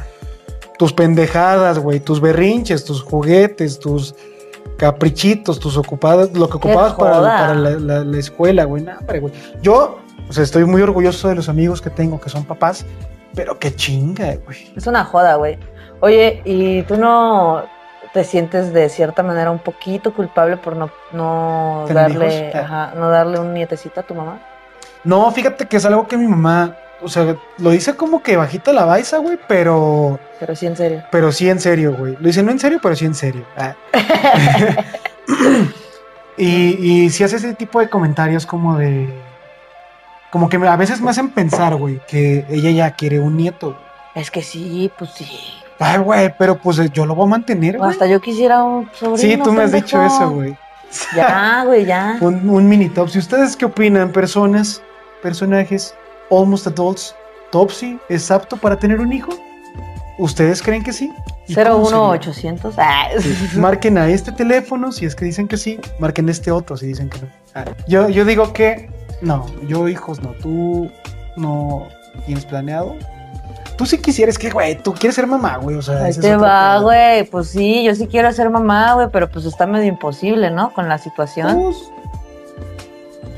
tus pendejadas, güey, tus berrinches, tus juguetes, tus caprichitos, tus ocupadas, lo que ocupabas para, la, la- la escuela, güey. No, hombre, güey. Yo, o sea, estoy muy orgulloso de los amigos que tengo que son papás, pero qué chinga, güey. Es una joda, güey. Oye, ¿y tú no te sientes de cierta manera un poquito culpable por no, no ¿Tener darle, hijos? Ah. ajá, no darle un nietecito a tu mamá? No, fíjate que es algo que mi mamá, o sea, lo dice como que bajita la baisa, güey, pero, Pero sí, en serio. pero sí en serio, güey. Lo dice no en serio, pero sí en serio. Ah. y, y si hace ese tipo de comentarios como de... Como que a veces me hacen pensar, güey, que ella ya quiere un nieto. Es que sí, pues sí. Ay, güey, pero pues eh, yo lo voy a mantener, güey. hasta yo quisiera un sobrino. Sí, tú me has dicho eso, güey. Ya, güey, ya. Un, un mini Topsy. ¿Ustedes qué opinan? Personas, personajes, almost adults. ¿Topsy es apto para tener un hijo? ¿Ustedes creen que sí? ¿Y cómo sería? 01800. Ah, Sí, Marquen a este teléfono si es que dicen que sí. Marquen este otro si dicen que no. Ah, yo, yo digo que no. Yo hijos no. ¿Tú no tienes planeado? tú sí quisieras que, güey, tú quieres ser mamá, güey. O sea, Ahí te va, güey. Pues sí, yo sí quiero ser mamá, güey, pero pues está medio imposible, ¿no? Con la situación. Pues,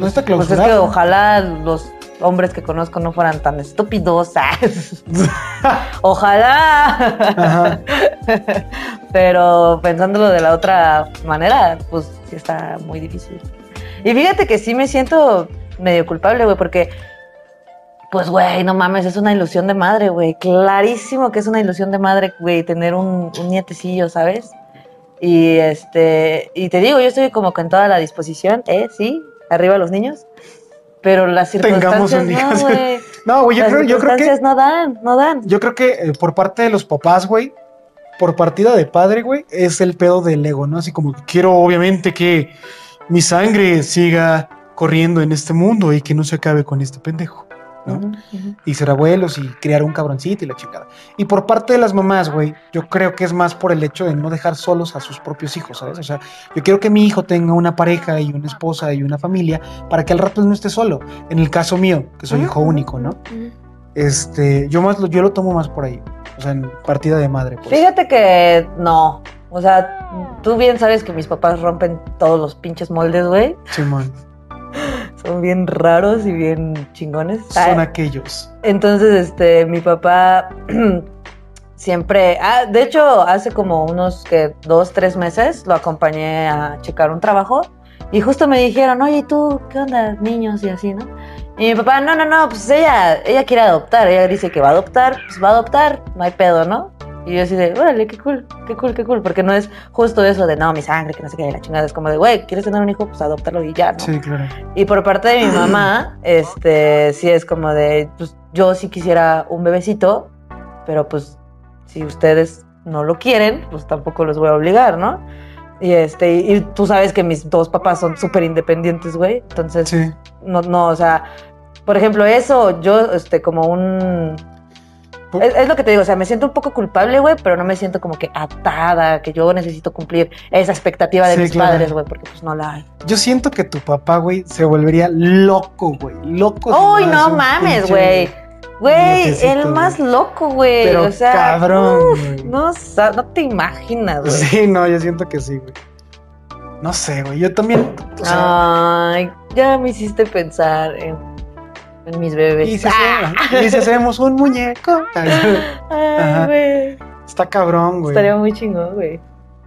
no está Pues es que clausurado. ojalá los hombres que conozco no fueran tan estúpidos. ojalá. Pero pensándolo de la otra manera, pues sí está muy difícil. Y fíjate que sí me siento medio culpable, güey, porque, pues, güey, no mames, es una ilusión de madre, güey. Clarísimo que es una ilusión de madre, güey, tener un, un nietecillo, ¿sabes? Y este, y te digo, yo estoy como con toda la disposición, ¿eh? Sí, arriba los niños. Pero las circunstancias no, güey. No, güey, yo creo, yo creo que no dan, no dan. Yo creo que eh, por parte de los papás, güey, por partida de padre, güey, es el pedo del ego, ¿no? Así como que quiero, obviamente, que mi sangre siga corriendo en este mundo y que no se acabe con este pendejo, ¿no? Y ser abuelos y criar un cabroncito y la chingada. Y por parte de las mamás, güey, yo creo que es más por el hecho de no dejar solos a sus propios hijos, ¿sabes? O sea, yo quiero que mi hijo tenga una pareja y una esposa y una familia para que al rato no esté solo. En el caso mío, que soy hijo único, ¿no? Este, yo más lo, yo lo tomo más por ahí. O sea, en partida de madre, pues. Fíjate que no. O sea, tú bien sabes que mis papás rompen todos los pinches moldes, güey. Simón. Son bien raros y bien chingones. Son Ah, aquellos. Entonces, este, mi papá siempre, ah, de hecho, hace como unos que dos, tres meses lo acompañé a checar un trabajo y justo me dijeron, oye, ¿y ¿tú qué onda, niños y así, no? Y mi papá, no, no, no, pues ella, ella quiere adoptar, ella dice que va a adoptar, pues va a adoptar, no hay pedo, ¿no? Y yo así de, órale, qué cool, qué cool, qué cool, porque no es justo eso de, no, mi sangre, que no sé qué, la chingada, es como de, güey, ¿quieres tener un hijo? Pues adóptalo y ya, ¿no? Sí, claro. Y por parte de mi mamá, este, sí es como de, pues yo sí quisiera un bebecito, pero pues si ustedes no lo quieren, pues tampoco los voy a obligar, ¿no? Y este, y, y tú sabes que mis dos papás son súper independientes, güey. Entonces, Sí. no, no, o sea, por ejemplo, eso, yo, este, como un... Es, es lo que te digo, o sea, me siento un poco culpable, güey, pero no me siento como que atada, que yo necesito cumplir esa expectativa de Sí, mis claro. padres, güey, porque pues no la hay. Yo siento que tu papá, güey, se volvería loco, güey. Loco. Uy, no mames, güey. Güey, el más loco, güey. O sea, cabrón, uf, no, no te imaginas, güey. Sí, no, yo siento que sí, güey. No sé, güey. Yo también. o sea, Ay, ya me hiciste pensar en, en mis bebés. y, si Ah, hacemos, y si hacemos un muñeco. Ay, güey. Está cabrón, güey. Estaría muy chingón, güey.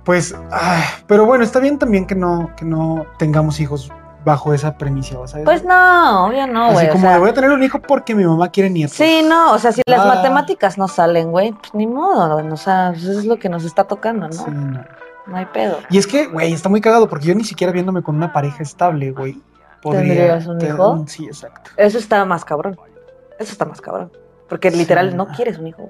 Pues, ay, pero bueno, está bien también que no, que no tengamos hijos bajo esa premisa, ¿sabes? Pues no, obvio no, Así güey. o como sea, de voy a tener un hijo porque mi mamá quiere nietos. Sí, no, o sea, si las Ah. matemáticas no salen, güey, pues ni modo, o sea, pues eso es lo que nos está tocando, ¿no? Sí, no. No hay pedo. Y es que, güey, está muy cagado porque yo ni siquiera viéndome con una pareja estable, güey. Podría ¿Tendrías un hijo? Sí, exacto. Eso está más cabrón. Eso está más cabrón. Porque literal Sí. no quieres un hijo.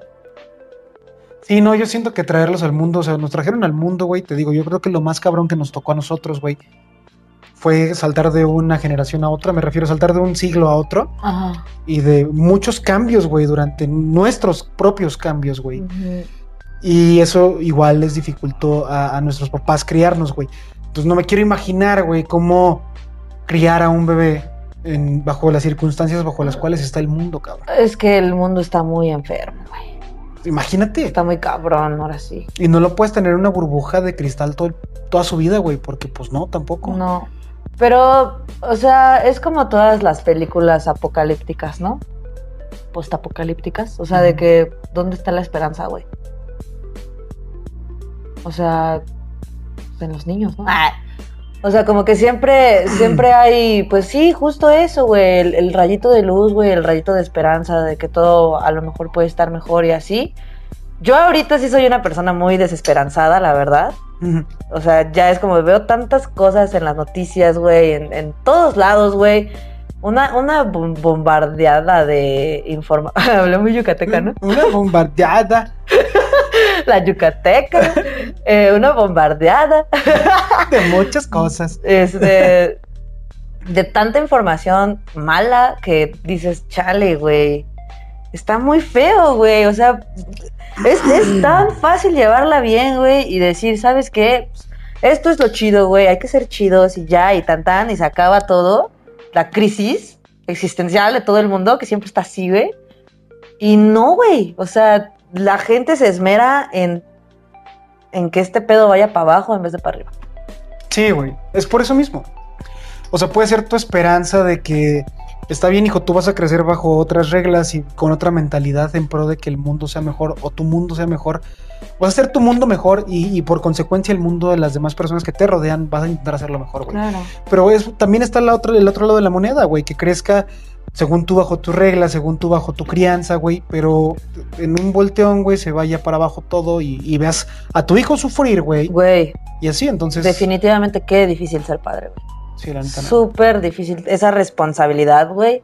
Sí, no, yo siento que traerlos al mundo, o sea, nos trajeron al mundo, güey, te digo, yo creo que lo más cabrón que nos tocó a nosotros, güey, fue saltar de una generación a otra, me refiero a saltar de un siglo a otro Ajá. y de muchos cambios, güey, durante nuestros propios cambios, güey. Y eso igual les dificultó a, a nuestros papás criarnos, güey. Entonces no me quiero imaginar, güey, cómo criar a un bebé en- bajo las circunstancias bajo las cuales está el mundo, cabrón. Es que el mundo está muy enfermo, güey. Imagínate. Está muy cabrón, ahora sí. Y no lo puedes tener en una burbuja de cristal todo- toda su vida, güey, porque pues no, tampoco. No. Pero, o sea, es como todas las películas apocalípticas, ¿no? Postapocalípticas. O sea, de que, ¿dónde está la esperanza, güey? O sea, en los niños, ¿no? Ah. O sea, como que siempre, siempre hay, pues sí, justo eso, güey, el, el rayito de luz, güey, el rayito de esperanza, de que todo a lo mejor puede estar mejor y así. Yo ahorita sí soy una persona muy desesperanzada, la verdad. O sea, ya es como veo tantas cosas en las noticias, güey, en, en todos lados, güey. Una, una bom- bombardeada de información. Hablé muy yucateca, ¿no? Una bombardeada La yucateca. eh, una bombardeada. de muchas cosas. Este, de tanta información mala que dices, chale, güey. Está muy feo, güey. O sea, es, es tan fácil llevarla bien, güey, y decir, ¿sabes qué? Pues, esto es lo chido, güey. Hay que ser chidos y ya, y tan tan, y se acaba todo. La crisis existencial de todo el mundo, que siempre está así, güey. Y no, güey. O sea, la gente se esmera en, en que este pedo vaya para abajo en vez de para arriba. Sí, güey. Es por eso mismo. O sea, puede ser tu esperanza de que está bien, hijo, tú vas a crecer bajo otras reglas y con otra mentalidad en pro de que el mundo sea mejor o tu mundo sea mejor. Vas a hacer tu mundo mejor y, y por consecuencia el mundo de las demás personas que te rodean vas a intentar hacerlo mejor, güey. Claro. Pero es, también está la otra, el otro lado de la moneda, güey, que crezca según tú bajo tus reglas, según tú bajo tu crianza, güey, pero en un volteón, güey, se vaya para abajo todo y, y veas a tu hijo sufrir, güey. Güey, Y así, entonces... definitivamente qué difícil ser padre, güey. Sí, la. Súper difícil. Esa responsabilidad, güey,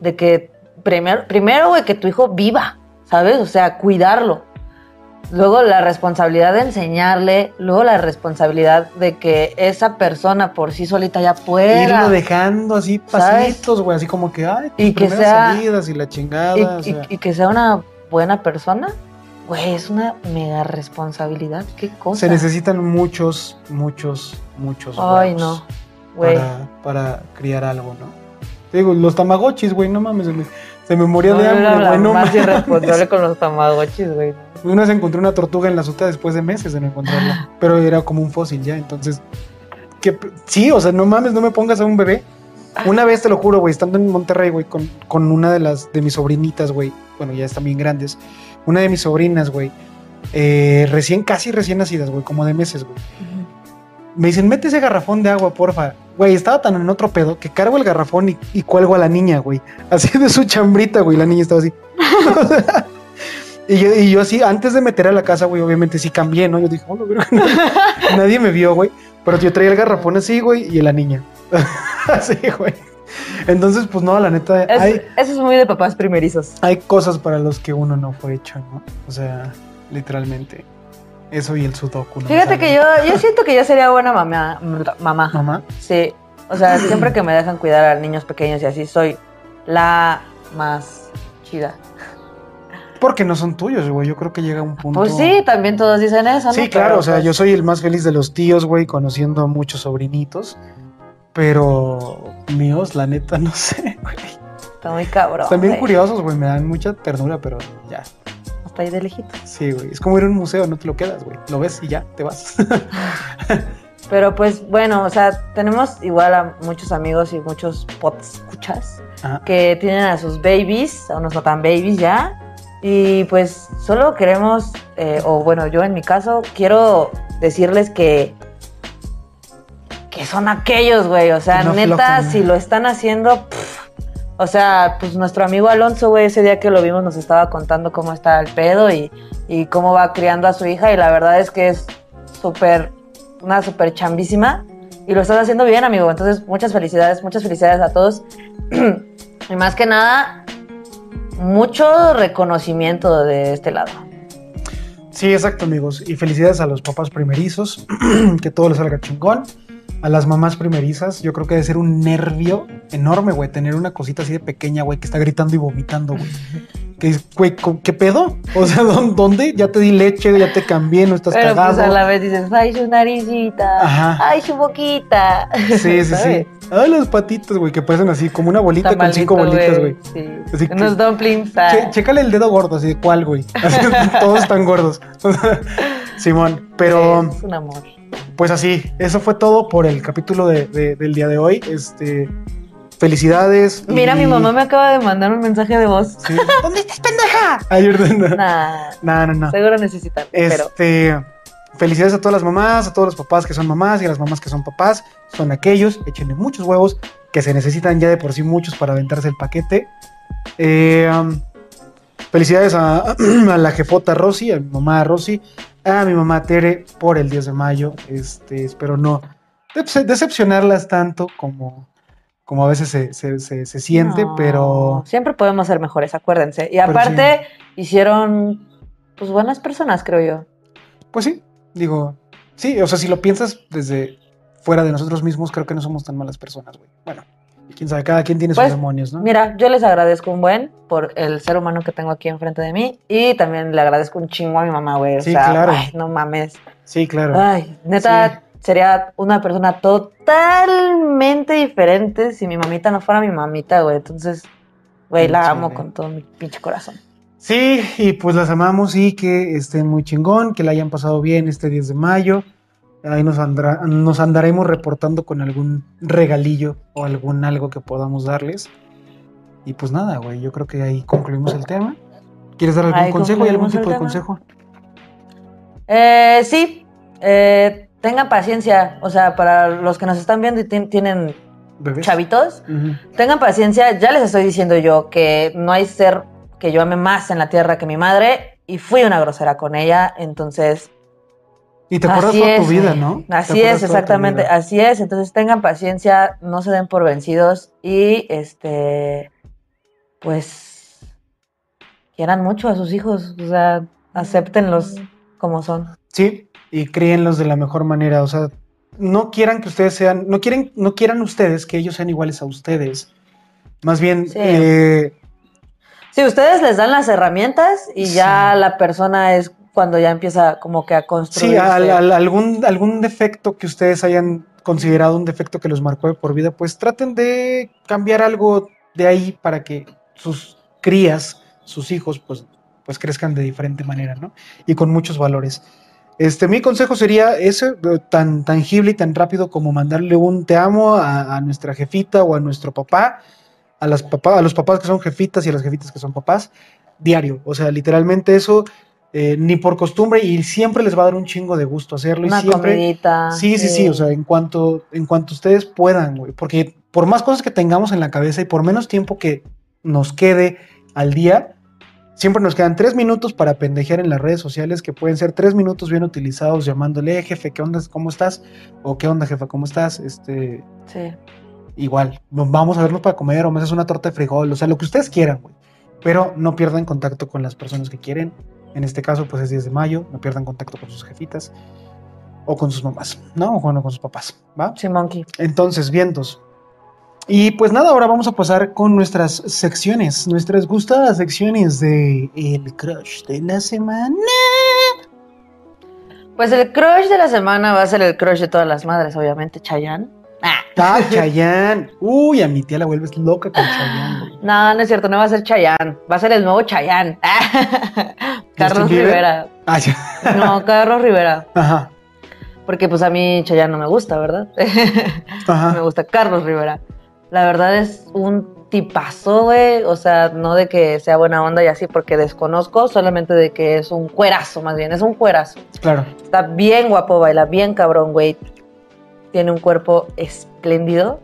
de que primero, primero, güey, que tu hijo viva, ¿sabes? O sea, cuidarlo. Luego la responsabilidad de enseñarle, luego la responsabilidad de que esa persona por sí solita ya pueda. Irlo dejando así pasitos, güey, así como que, ay, Y que sea- salidas y la chingada. y, o y- sea. y que sea una buena persona, güey, es una mega responsabilidad. Qué cosa. Se necesitan muchos, muchos, muchos. Ay, no, güey. Para, para criar algo, ¿no? Te digo, los tamagotchis, güey, no mames, se me, No, de hambre, güey, no más irresponsable con los tamagotchis, güey. Una vez encontré una tortuga en la azotea después de meses de no encontrarla, pero era como un fósil ya, entonces... Que, sí, o sea, no mames, no me pongas a un bebé. Una vez, te lo juro, güey, estando en Monterrey, güey, con, con una de las de mis sobrinitas, güey, bueno, ya están bien grandes, una de mis sobrinas, güey, eh, recién, casi recién nacidas, güey, como de meses, güey. Me dicen, mete ese garrafón de agua, porfa. Güey, estaba tan en otro pedo que cargo el garrafón y, y cuelgo a la niña, güey. Así de su chambrita, güey. La niña estaba así. y, yo, y yo así, antes de meter a la casa, güey, obviamente sí cambié, ¿no? Yo dije, oh, no, verga, nadie me vio, güey. Pero yo traía el garrafón así, güey, y la niña. así, güey. Entonces, pues no, la neta, Es- hay, Eso es muy de papás primerizos. hay cosas para los que uno no fue hecho, ¿no? O sea, literalmente. Eso y el sudoku. ¿no? Fíjate que yo, yo siento que yo sería buena mamá. mamá. Mamá. Sí. O sea, siempre que me dejan cuidar a niños pequeños y así, soy la más chida. Porque no son tuyos, güey. Yo creo que llega un punto. Pues sí, también todos dicen eso, ¿no? Sí, Pero, claro. O sea, pues, yo soy el más feliz de los tíos, güey, conociendo a muchos sobrinitos. Pero míos, la neta, no sé, güey. Está muy cabrón. Están bien curiosos, güey. Me dan mucha ternura, pero ya. Hasta ahí de lejito. Sí, güey. Es como ir a un museo, no te lo quedas, güey. Lo ves y ya, te vas. Pero pues bueno, o sea, tenemos igual a muchos amigos y muchos escuchas Ajá. que tienen a sus babies, a unos no tan babies ya. Y pues solo queremos, eh, o bueno, yo en mi caso, quiero decirles que, que son aquellos, güey. O sea, no neta, si lo están haciendo, pff, o sea, pues nuestro amigo Alonso, güey, ese día que lo vimos nos estaba contando cómo está el pedo y, y cómo va criando a su hija. Y la verdad es que es súper, una súper chambísima. Y lo estás haciendo bien, amigo. Entonces, muchas felicidades, muchas felicidades a todos. y más que nada, mucho reconocimiento de este lado. Sí, exacto, amigos. Y felicidades a los papás primerizos. que todo les salga chingón. A las mamás primerizas, yo creo que debe ser un nervio enorme, güey, tener una cosita así de pequeña, güey, que está gritando y vomitando, güey. Que es, güey, ¿con- ¿qué pedo? O sea, ¿dó- ¿dónde? Ya te di leche, ya te cambié, no estás Pero cagado. pues a la vez dices, ay, su naricita, Ajá. ay, su boquita. Sí, sí, sí. Ah, las patitas, güey, que parecen así, como una bolita con cinco bolitas, güey. Sí. Así que- Unos dumplings. ah. Che- chécale el dedo gordo, así de cuál, güey. Así, Todos están gordos. Simón, pero Es un amor. Pues así, eso fue todo por el capítulo de- de- del día de hoy. Este, felicidades. Mira, y- mi mamá me acaba de mandar un mensaje de voz. Sí. ¿Dónde estás, pendeja? Ayer, no, Nah, no, no. no. seguro necesitan. Pero Este, felicidades a todas las mamás, a todos los papás que son mamás y a las mamás que son papás. Son aquellos, échenle muchos huevos, que se necesitan ya de por sí muchos para aventarse el paquete. Eh, um, felicidades a, a la jefota Rosy, a mi mamá Rosy, a mi mamá Tere por el 10 de mayo. Este, espero no dece- decepcionarlas tanto como, como a veces se, se- se- se siente, no, pero Siempre podemos ser mejores, acuérdense. Y aparte, hicieron pues buenas personas, creo yo. Pues sí, digo, sí, o sea, si lo piensas desde fuera de nosotros mismos, creo que no somos tan malas personas, güey. Bueno, quién sabe, cada quien tiene sus Pues, demonios, ¿no? Mira, yo les agradezco un buen por el ser humano que tengo aquí enfrente de mí y también le agradezco un chingo a mi mamá, güey. O Sí, sea, claro. ay, no mames. Sí, claro. Ay, neta, sería una persona totalmente diferente si mi mamita no fuera mi mamita, güey. Entonces, güey, la amo con todo mi pinche corazón. Sí, y pues las amamos y que estén muy chingón, que la hayan pasado bien este 10 de mayo. Ahí nos, andrá- nos andaremos reportando con algún regalillo o algún algo que podamos darles. Y pues nada, güey, yo creo que ahí concluimos el tema. ¿Quieres dar algún Ahí consejo y algún tipo de consejo? Eh, sí, eh, tengan paciencia. O sea, para los que nos están viendo y tien- tienen ¿Bebés? chavitos, tengan paciencia. Ya les estoy diciendo yo que no hay ser que yo ame más en la tierra que mi madre. Y fui una grosera con ella, entonces Y te acuerdas así toda es, tu vida. ¿no? Así es, exactamente, así es. Entonces tengan paciencia, no se den por vencidos y este, pues, quieran mucho a sus hijos, o sea, acéptenlos como son. Sí, y críenlos de la mejor manera. O sea, no quieran que ustedes sean, no quieren, no quieran ustedes que ellos sean iguales a ustedes. Más bien, Sí. eh, Sí, ustedes les dan las herramientas y ya la persona es cuando ya empieza como que a construir. sí, al- al- algún, algún defecto que ustedes hayan considerado un defecto que los marcó de por vida, pues traten de cambiar algo de ahí para que sus crías, sus hijos, pues, pues crezcan de diferente manera, ¿no? Y con muchos valores. Este, mi consejo sería ese, eh, tan tangible y tan rápido como mandarle un te amo a, a nuestra jefita o a nuestro papá, a, las papá, a los papás que son jefitas y a las jefitas que son papás, diario. O sea, literalmente eso, eh, ni por costumbre, y siempre les va a dar un chingo de gusto hacerlo. Una y siempre, comidita. Sí, sí, sí, o sea, en cuanto, en cuanto ustedes puedan, güey, porque por más cosas que tengamos en la cabeza y por menos tiempo que nos quede al día, siempre nos quedan tres minutos para pendejear en las redes sociales, que pueden ser tres minutos bien utilizados llamándole, "Eh, jefe, ¿qué onda? ¿Cómo estás? O ¿qué onda, jefa? ¿Cómo estás? Este, Sí. igual, vamos a vernos para comer o me haces una torta de frijol, o sea, lo que ustedes quieran, güey. Pero no pierdan contacto con las personas que quieren. En este caso, pues es 10 de mayo, no pierdan contacto con sus jefitas o con sus mamás, ¿no? O bueno, con sus papás, ¿va? Sí, Monkey. Entonces, vientos. Y pues nada, ahora vamos a pasar con nuestras secciones, nuestras gustadas secciones de El Crush de la semana. Pues el crush de la semana va a ser el crush de todas las madres, obviamente, Chayanne. Ah. Ah, Chayanne. Uy, a mi tía la vuelves loca con Chayanne. No, no es cierto, no va a ser Chayanne, va a ser el nuevo Chayanne. Carlos? Rivera. Ah, ya. No, Carlos Rivera. Ajá, Porque pues a mí Chayanne no me gusta, ¿verdad? me ajá. gusta Carlos Rivera. La verdad es un tipazo, güey. O sea, no de que sea buena onda y así, porque desconozco, solamente de que es un cuerazo, más bien, es un cuerazo. Claro. Está bien guapo, baila bien cabrón, güey. Tiene un cuerpo espléndido.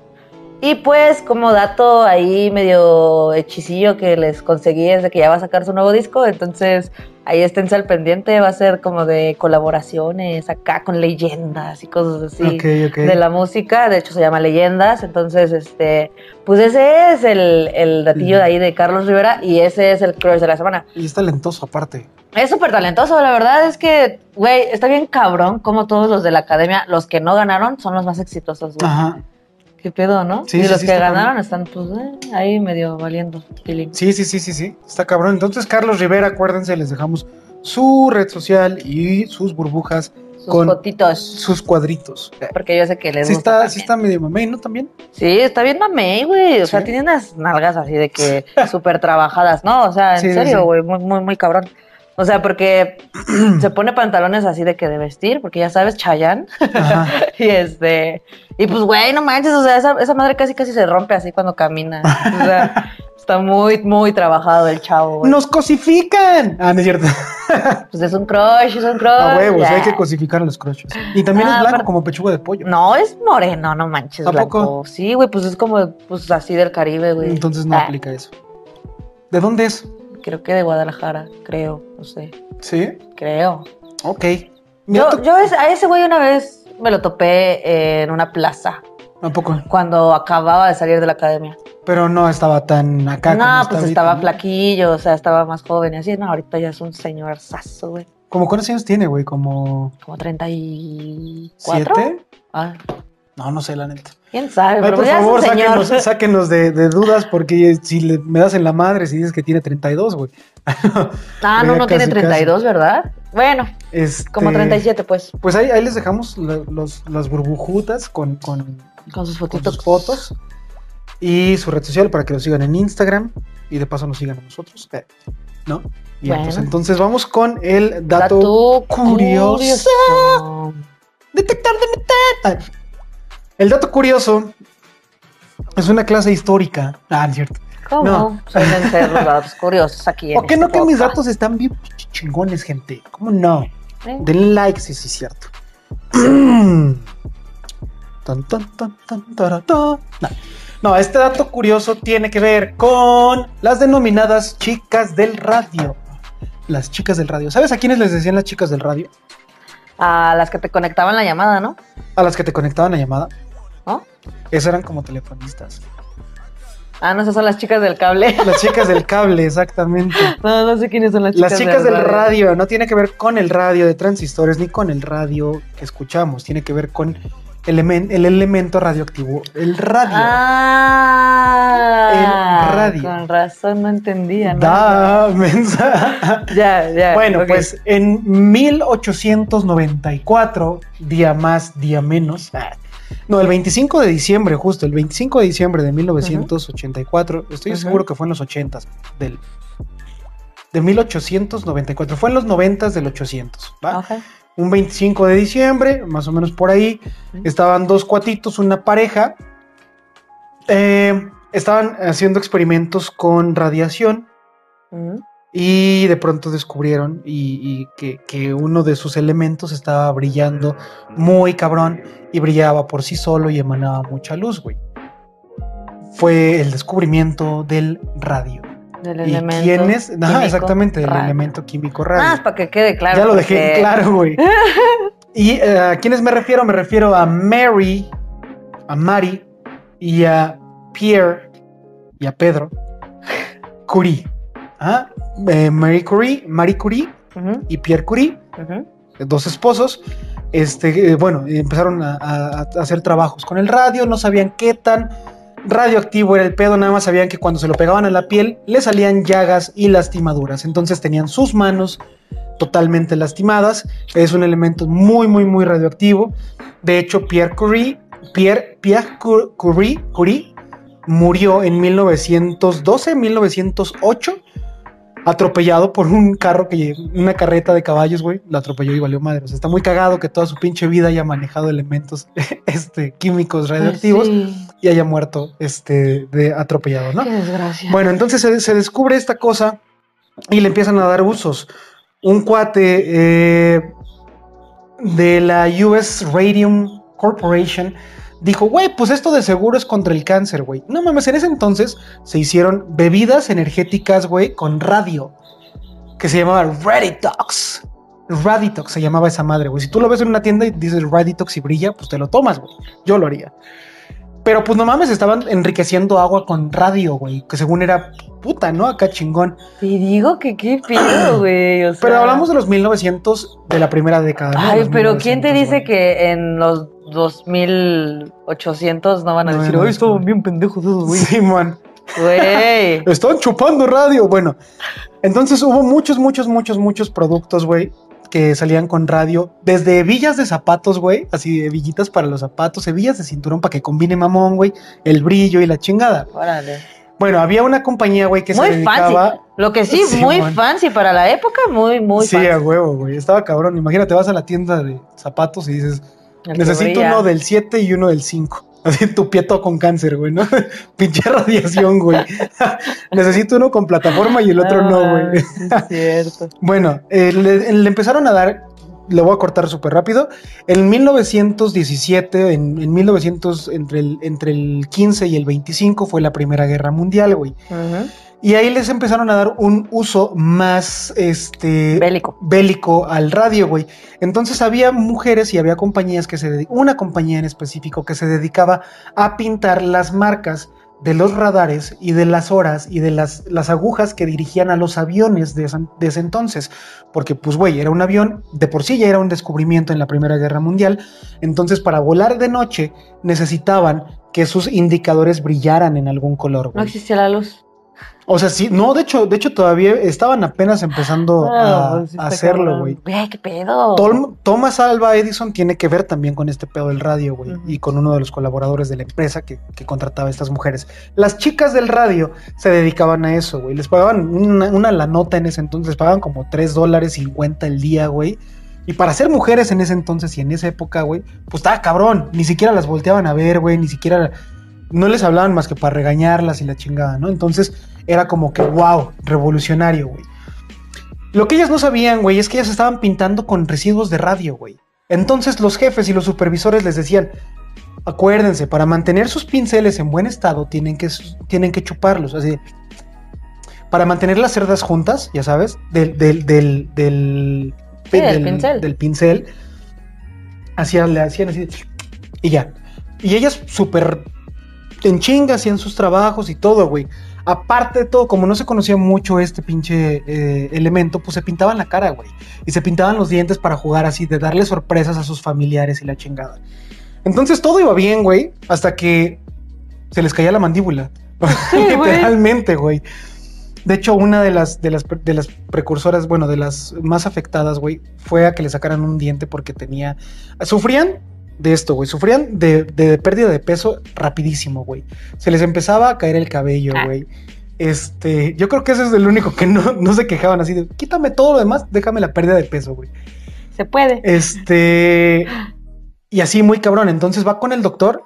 Y pues, como dato ahí medio hechicillo que les conseguí es de que ya va a sacar su nuevo disco. Entonces, ahí esténse al pendiente. Va a ser como de colaboraciones acá con leyendas y cosas así ok, ok. de la música. De hecho, se llama Leyendas. Entonces, este, pues ese es el, el datillo de ahí de Carlos Rivera. Y ese es el crush de la semana. Y es talentoso aparte. Es súper talentoso, la verdad es que, güey, está bien cabrón como todos los de la academia, los que no ganaron son los más exitosos, güey. Ajá. ¿Qué pedo, no? Sí, y sí, los sí, que ganaron están, pues, eh, ahí medio valiendo. feeling. Sí, sí, sí, sí, sí. Está cabrón. Entonces, Carlos Rivera, acuérdense, les dejamos su red social y sus burbujas, Sus con- fotitos. sus cuadritos. Porque yo sé que les Sí gusta. está, también. sí está medio mamey, ¿no? También. Sí, está bien mamey, güey. O sea, tiene unas nalgas así de que súper trabajadas, ¿no? O sea, en serio, güey, muy, muy, muy cabrón. O sea, porque se pone pantalones así de que de vestir, porque ya sabes. Ajá. Y este, y pues, güey, no manches, o sea, esa, esa madre casi casi se rompe así cuando camina. O sea, está muy, muy trabajado el chavo. ¡Nos cosifican! Ah, no es cierto. Pues es un crush, es un crush. A huevos, hay que cosificar a los crushes. Y también Ah, es blanco como pechuga de pollo. No, es moreno, no manches, ¿A blanco. poco? Sí, güey, pues es como, pues así del Caribe, güey. Entonces no Ah, aplica eso. ¿De dónde es? Creo que de Guadalajara, creo, no sé, Sí. creo. Ok. Mira, Yo, yo a ese güey una vez me lo topé en una plaza, ¿A poco? cuando acababa de salir de la academia. Pero no estaba tan acá no, pues ahorita, estaba ¿no? flaquillo, o sea, estaba más joven y así. No, ahorita ya es un señor sazo, güey. ¿Cómo cuántos años tiene, güey? ¿Como Como 34. siete? Ah, No, no sé, la neta. quién sabe, Ay, pero por favor, sáquenos, sáquenos de, de dudas porque si le- me das en la madre si dices que tiene 32, güey. Ah, no, no tiene casi, 32, ¿verdad? Bueno, Este, como 37, pues, Pues ahí, ahí les dejamos la- los, las burbujutas con, con, con sus con fotitos. sus fotos y su red social para que lo sigan en Instagram y de paso nos sigan a nosotros. Eh, ¿no? Bueno. pues entonces vamos con el dato, Dato curioso. curioso. Detectar de metal. El dato curioso es una clase histórica. Ah, es cierto. ¿Cómo? No. Suelen ser los datos curiosos aquí. ¿Por qué este no que mis podcast? datos están bien chingones, gente? ¿Cómo no? ¿Eh? Denle like si sí es cierto. No. No, este dato curioso tiene que ver con las denominadas chicas del radio. Las chicas del radio. ¿Sabes a quiénes les decían las chicas del radio? A las que te conectaban la llamada, ¿no? A las que te conectaban la llamada. ¿No? Esas eran como telefonistas. Ah, no, esas son las chicas del cable. Las chicas del cable, exactamente. No, no sé quiénes son las chicas, Las chicas del radio no tiene que ver con el radio de transistores ni con el radio que escuchamos. Tiene que ver con elemen- el elemento radioactivo, el radio. Ah, El radio. Con razón no entendía, ¿no? Da, mensa. Ya, ya. Bueno, pues en 1894, día más, día menos. No, el 25 de diciembre, justo, el 25 de diciembre de 1984, estoy seguro que fue en los 80 del de 1894, fue en los 90 del 800, ¿va? Ok. Un 25 de diciembre, más o menos por ahí, estaban dos cuatitos, una pareja, eh, estaban haciendo experimentos con radiación. Y de pronto descubrieron y, y que, que uno de sus elementos estaba brillando muy cabrón y brillaba por sí solo y emanaba mucha luz, güey. Fue el descubrimiento del radio. Del ¿Y elemento. quién es? Ajá, exactamente, del radio. elemento químico radio. Ah, para que quede claro. ya lo dejé porque- claro, güey. ¿Y eh, a quiénes me refiero? Me refiero a Mary, a Mari y a Pierre y a Pedro Curie. Eh, Marie Curie, Marie Curie y Pierre Curie, ujú. dos esposos. Este, eh, bueno, empezaron a, a- a hacer trabajos con el radio, no sabían qué tan radioactivo era el pedo, nada más sabían que cuando se lo pegaban a la piel le salían llagas y lastimaduras. Entonces tenían sus manos totalmente lastimadas. Es un elemento muy, muy, muy radioactivo. De hecho, Pierre Curie, Pierre, Pierre Cur- Curie, Curie murió en 1912, 1908, atropellado por un carro que, una carreta de caballos, güey, la atropelló y valió madre. O sea, está muy cagado que toda su pinche vida haya manejado elementos este, químicos radioactivos sí. y haya muerto este, de atropellado, ¿no? Qué desgracia. Bueno, entonces se, se descubre esta cosa y le empiezan a dar usos. Un cuate eh, de la US Radium Corporation dijo, güey, pues esto de seguro es contra el cáncer, güey. No mames, en ese entonces se hicieron bebidas energéticas, güey, con radio, que se llamaba Raditox. Raditox se llamaba esa madre, güey. Si tú lo ves en una tienda y dices Raditox y brilla, pues te lo tomas, güey. Yo lo haría. Pero pues no mames, estaban enriqueciendo agua con radio, güey, que según era puta, ¿no? Acá chingón. Te digo que qué pido, güey. O sea, Pero hablamos de los 1900 de la primera década. ¿no? Ay, pero ¿quién te 1900, dice que en los 2800 no van a No decir, ay, estaban descubrir". bien pendejos esos, güey? Sí, man. Güey. Están chupando radio. Bueno, entonces hubo muchos, muchos, muchos, muchos productos, güey, que salían con radio. Desde hebillas de zapatos, güey, así hebillitas para los zapatos, hebillas de cinturón para que combine mamón, güey, el brillo y la chingada. Órale. Bueno, había una compañía, güey, que se Muy dedicaba. fancy. Lo que sí, Sí, muy man. fancy para la época, muy, muy sí, fancy. a huevo, güey. Estaba cabrón. Imagínate, vas a la tienda de zapatos y dices, El necesito uno del 7 y uno del 5. Así tu pie todo con cáncer, güey, ¿no? Pinche radiación, güey. necesito uno con plataforma y el otro no, güey. mames, sí es cierto. Bueno, eh, le, le empezaron a dar, le voy a cortar súper rápido. En 1917, en, en 1900, entre el, entre el 15 y el 25 fue la Primera Guerra Mundial, güey. Ujú. Y ahí les empezaron a dar un uso más, este, Bélico. bélico al radio, güey. Entonces había mujeres y había compañías que se dedicaban, una compañía en específico que se dedicaba a pintar las marcas de los radares y de las horas y de las, las agujas que dirigían a los aviones de, esa- de ese entonces. Porque, pues, güey, era un avión, de por sí ya era un descubrimiento en la Primera Guerra Mundial. Entonces, para volar de noche necesitaban que sus indicadores brillaran en algún color, No existía la luz. O sea, sí, no, de hecho, de hecho todavía estaban apenas empezando Ah, a, pues sí a está hacerlo, güey. Güey, qué pedo. Tom- Thomas Alva Edison tiene que ver también con este pedo del radio, güey, y con uno de los colaboradores de la empresa que, que contrataba a estas mujeres. Las chicas del radio se dedicaban a eso, güey. Les pagaban una, una la nota en ese entonces, les pagaban como 3 dólares 50 el día, güey. Y para ser mujeres en ese entonces y en esa época, güey, pues estaba cabrón. Ni siquiera las volteaban a ver, güey, ni siquiera... No les hablaban más que para regañarlas y la chingada, ¿no? Entonces era como que, wow, revolucionario, güey. Lo que ellas no sabían, güey, es que ellas estaban pintando con residuos de radio, güey. Entonces los jefes y los supervisores les decían, acuérdense, para mantener sus pinceles en buen estado tienen que, tienen que chuparlos, así. Para mantener las cerdas juntas, ya sabes, del, del, del, del, Sí, del pincel. del pincel, hacían, le hacían así, y ya. Y ellas súper en chinga hacían sus trabajos y todo, güey. Aparte de todo, como no se conocía mucho este pinche eh, elemento, pues se pintaban la cara, güey. Y se pintaban los dientes para jugar así, de darle sorpresas a sus familiares y la chingada. Entonces todo iba bien, güey, hasta que se les caía la mandíbula. Sí. Literalmente, güey. De hecho, una de las, de, las, de las precursoras, bueno, de las más afectadas, güey, fue a que le sacaran un diente porque tenía... Sufrían de esto, güey. Sufrían de, de pérdida de peso rapidísimo, güey. Se les empezaba a caer el cabello, Ah. güey. Este, yo creo que ese es el único que no, no se quejaban así de, quítame todo lo demás, déjame la pérdida de peso, güey. Se puede. Este, y así muy cabrón. Entonces va con el doctor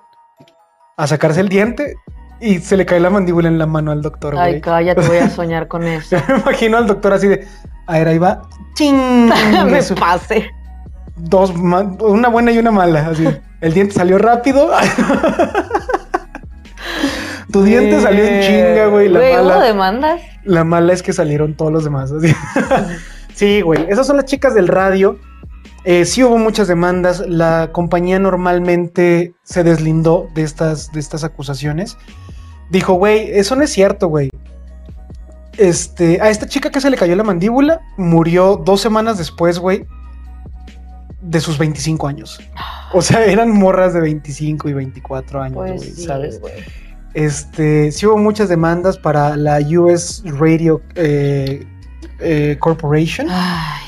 a sacarse el diente y se le cae la mandíbula en la mano al doctor, Ay, güey. cállate, voy a soñar con eso. Me imagino al doctor así de, a ver, ahí va, ching, Me pase. Dos, una buena y una mala, así. El diente salió rápido. tu diente salió en chinga, güey. La Güey, ¿hubo mala, demandas? la mala es que salieron todos los demás. así. sí, güey. Esas son las chicas del radio. Eh, sí hubo muchas demandas. La compañía normalmente se deslindó de estas, de estas acusaciones. Dijo, güey, eso no es cierto, güey. Este, a esta chica que se le cayó la mandíbula murió dos semanas después, güey, de sus 25 años. O sea, eran morras de 25 y 24 años, Pues sí, ¿sabes? güey. Este, sí hubo muchas demandas para la US Radio eh, eh, Corporation, Ay,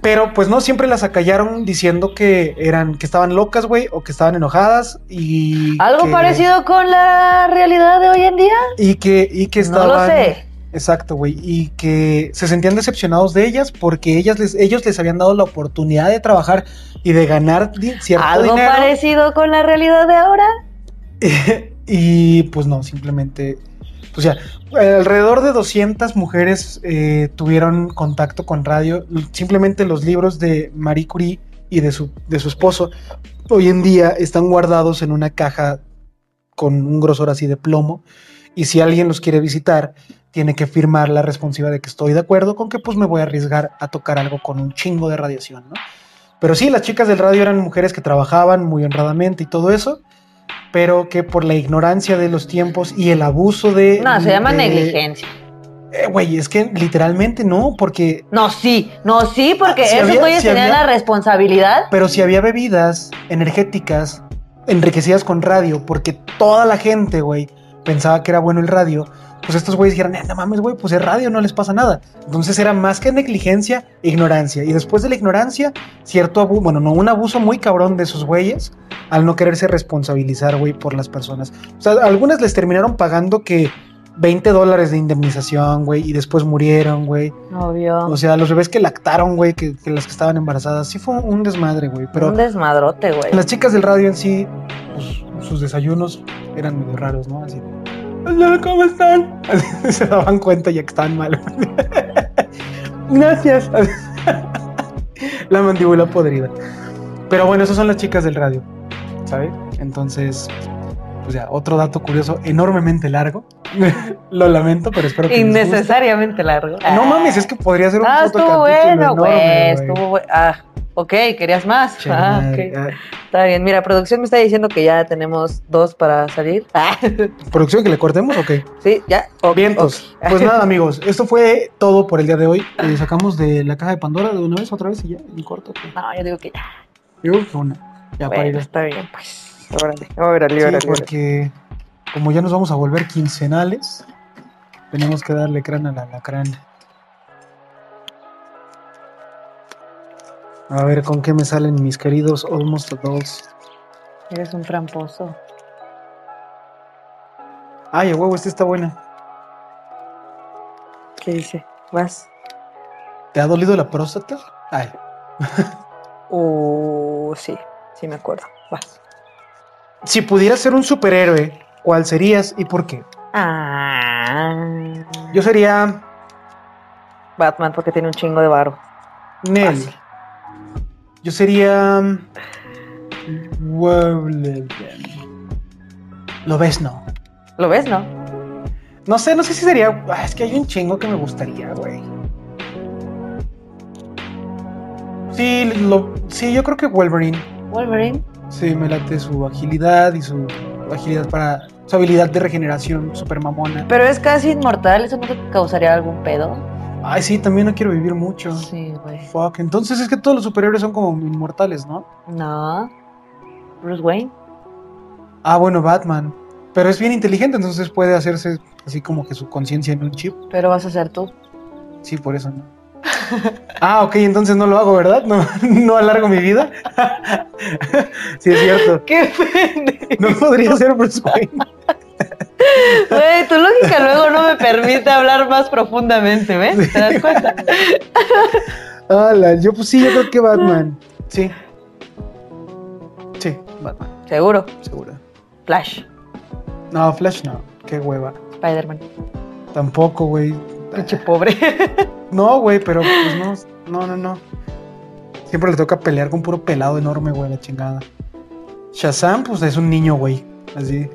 pero pues no siempre las acallaron diciendo que eran, que estaban locas, güey, o que estaban enojadas y ¿Algo que- parecido con la realidad de hoy en día? y que y que No estaban lo sé. Exacto, güey, y que se sentían decepcionados de ellas porque ellas les, ellos les habían dado la oportunidad de trabajar y de ganar cierto ¿Algo dinero. parecido con la realidad de ahora? y pues no, simplemente, pues ya, alrededor de 200 mujeres eh, tuvieron contacto con radio. Simplemente los libros de Marie Curie y de su, de su esposo hoy en día están guardados en una caja con un grosor así de plomo. Y si alguien los quiere visitar, tiene que firmar la responsiva de que estoy de acuerdo con que pues me voy a arriesgar a tocar algo con un chingo de radiación, ¿no? Pero sí, las chicas del radio eran mujeres que trabajaban muy honradamente y todo eso, pero que por la ignorancia de los tiempos y el abuso de... No, se llama de- negligencia. Eh, Güey, es que literalmente no, porque... No, sí, no, sí, porque si esos güeyes si tenían la responsabilidad. Pero si había bebidas energéticas enriquecidas con radio, porque toda la gente, güey, pensaba que era bueno el radio, pues estos güeyes dijeron, "Eh, no mames, güey, pues es radio, no les pasa nada. Entonces era más que negligencia, ignorancia. Y después de la ignorancia, cierto abuso, bueno, no, un abuso muy cabrón de esos güeyes al no quererse responsabilizar, güey, por las personas. O sea, algunas les terminaron pagando que 20 dólares de indemnización, güey, y después murieron, güey. Obvio. O sea, los bebés que lactaron, güey, que, que las que estaban embarazadas, sí fue un desmadre, güey. Pero Un desmadrote, güey. las chicas del radio en sí, pues, sus desayunos eran medio raros, ¿no? Así. Hola, ¿cómo están? Así, se daban cuenta ya que estaban mal. Gracias. La mandíbula podrida. Pero bueno, esas son las chicas del radio, ¿sabes? Entonces, pues ya, otro dato curioso, enormemente largo. Lo lamento, pero espero que les guste. Innecesariamente largo. No mames, es que podría ser un Ah, estuvo bueno, güey. Estuvo bueno. Ah, ok, querías más. Ah, madre, ok. ah. Está bien. Mira, producción me está diciendo que ya tenemos dos para salir. Ah, ¿Producción que le cortemos o qué? sí, ya. ok, Vientos. Pues nada, amigos, esto fue todo por el día de hoy. Eh, sacamos de la caja de Pandora de una vez, otra vez y ya, en corto. No, yo digo que ya. Yo que una. Ya para ir. Está bien, pues. Órale, órale, Sí, órale. porque como ya nos vamos a volver quincenales, Tenemos que darle crán al alacrán. A ver con qué me salen mis queridos Almost Adults. Eres un tramposo. Ay, a huevo, esta está buena. ¿Qué dice? ¿Vas? ¿Te ha dolido la próstata? Ay. Uh, sí, sí me acuerdo. Vas. Si pudieras ser un superhéroe, ¿cuál serías y por qué? Ah. Yo sería Batman porque tiene un chingo de varo. Nell. Fácil. Yo sería. Wolverine. Lo ves, no. ¿Lo ves, no? No sé, no sé si sería. ah, Es que hay un chingo que me gustaría, güey. Sí, lo... sí, yo creo que Wolverine. Wolverine. Sí, me late su agilidad y su agilidad para. Su habilidad de regeneración super mamona. Pero es casi inmortal, ¿eso no te causaría algún pedo? Ay, sí, también no quiero vivir mucho. Sí, güey. Fuck. Entonces es que todos los superhéroes son como inmortales, ¿no? No. Bruce Wayne. Ah, bueno, Batman. Pero es bien inteligente, entonces puede hacerse así como que su conciencia en un chip. Pero vas a ser tú. Sí, por eso no. Ah, ok, entonces no lo hago, ¿verdad? No, no alargo mi vida. sí, es cierto. ¡Qué pendejo! No podría ser Bruce Wayne. Güey, tu lógica luego no me permite hablar más profundamente, ¿ves? ¿Te das cuenta? Ala, yo pues sí, yo creo que Batman. Sí. Sí, Batman, Seguro. seguro. Flash. No, Flash no. Qué hueva. Spider-Man. Tampoco, güey. Pinche pobre. No, güey, pero pues no, no, no, no. Siempre le toca pelear con puro pelado enorme, güey, la chingada. Shazam, pues es un niño, güey. Así.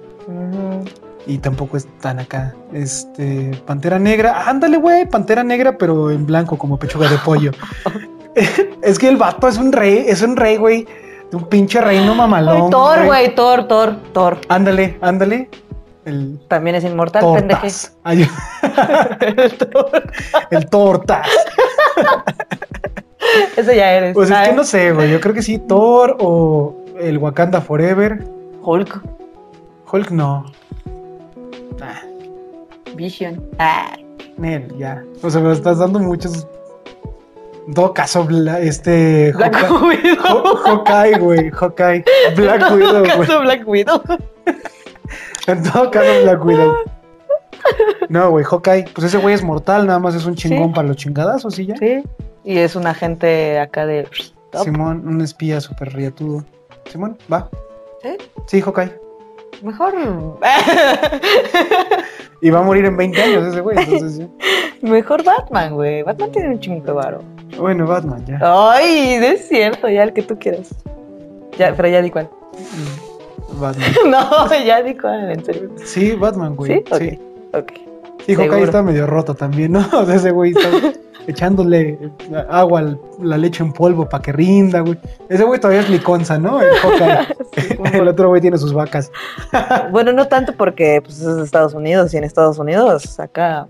Y tampoco es tan acá. Este, Pantera Negra. Ándale, güey, Pantera Negra, pero en blanco, como pechuga de pollo. es que el vato es un rey, es un rey, güey. De un pinche reino mamalón. Thor, güey, Thor, Thor, Thor. Ándale, ándale. El También es inmortal, pendeje. Ay, el tortas. Ese ya eres. Pues es que no sé, güey. Yo creo que sí, Thor o el Wakanda Forever. Hulk. Hulk no. Ah, Vision. Ah. Nel, ya. O sea, me estás dando muchos. En todo caso, Bla- este. Black Hawkeye- Widow. Hawkeye, güey. Hawkeye. Black Widow, güey. ¿Acaso Black Widow? En todo caso, Black Widow. No, güey, Hawkeye. Pues ese güey es mortal, nada más es un chingón Sí. para los chingadazos y ya. Sí. Y es un agente acá de. top. Simón, un espía súper riatudo. Simón, va. Sí. Sí, Hawkeye. Mejor. Y va a morir en 20 años ese güey, entonces sí. Mejor Batman, güey. Batman tiene un chingo de varo. Bueno, Batman, ya. Ay, no es cierto, ya el que tú quieras. Ya, pero ya di cuál. Mm, Batman. No, ya di cuál, en serio. Sí, Batman, güey. ¿Sí? Ok. Sí. Ok. Sí, Hawkeye está medio roto también, ¿no? O sea, ese güey está echándole agua al- la leche en polvo para que rinda, güey. Ese güey todavía es liconza, ¿no? El Hawkeye. El otro güey tiene sus vacas. Bueno, no tanto porque pues, es de Estados Unidos y en Estados Unidos acá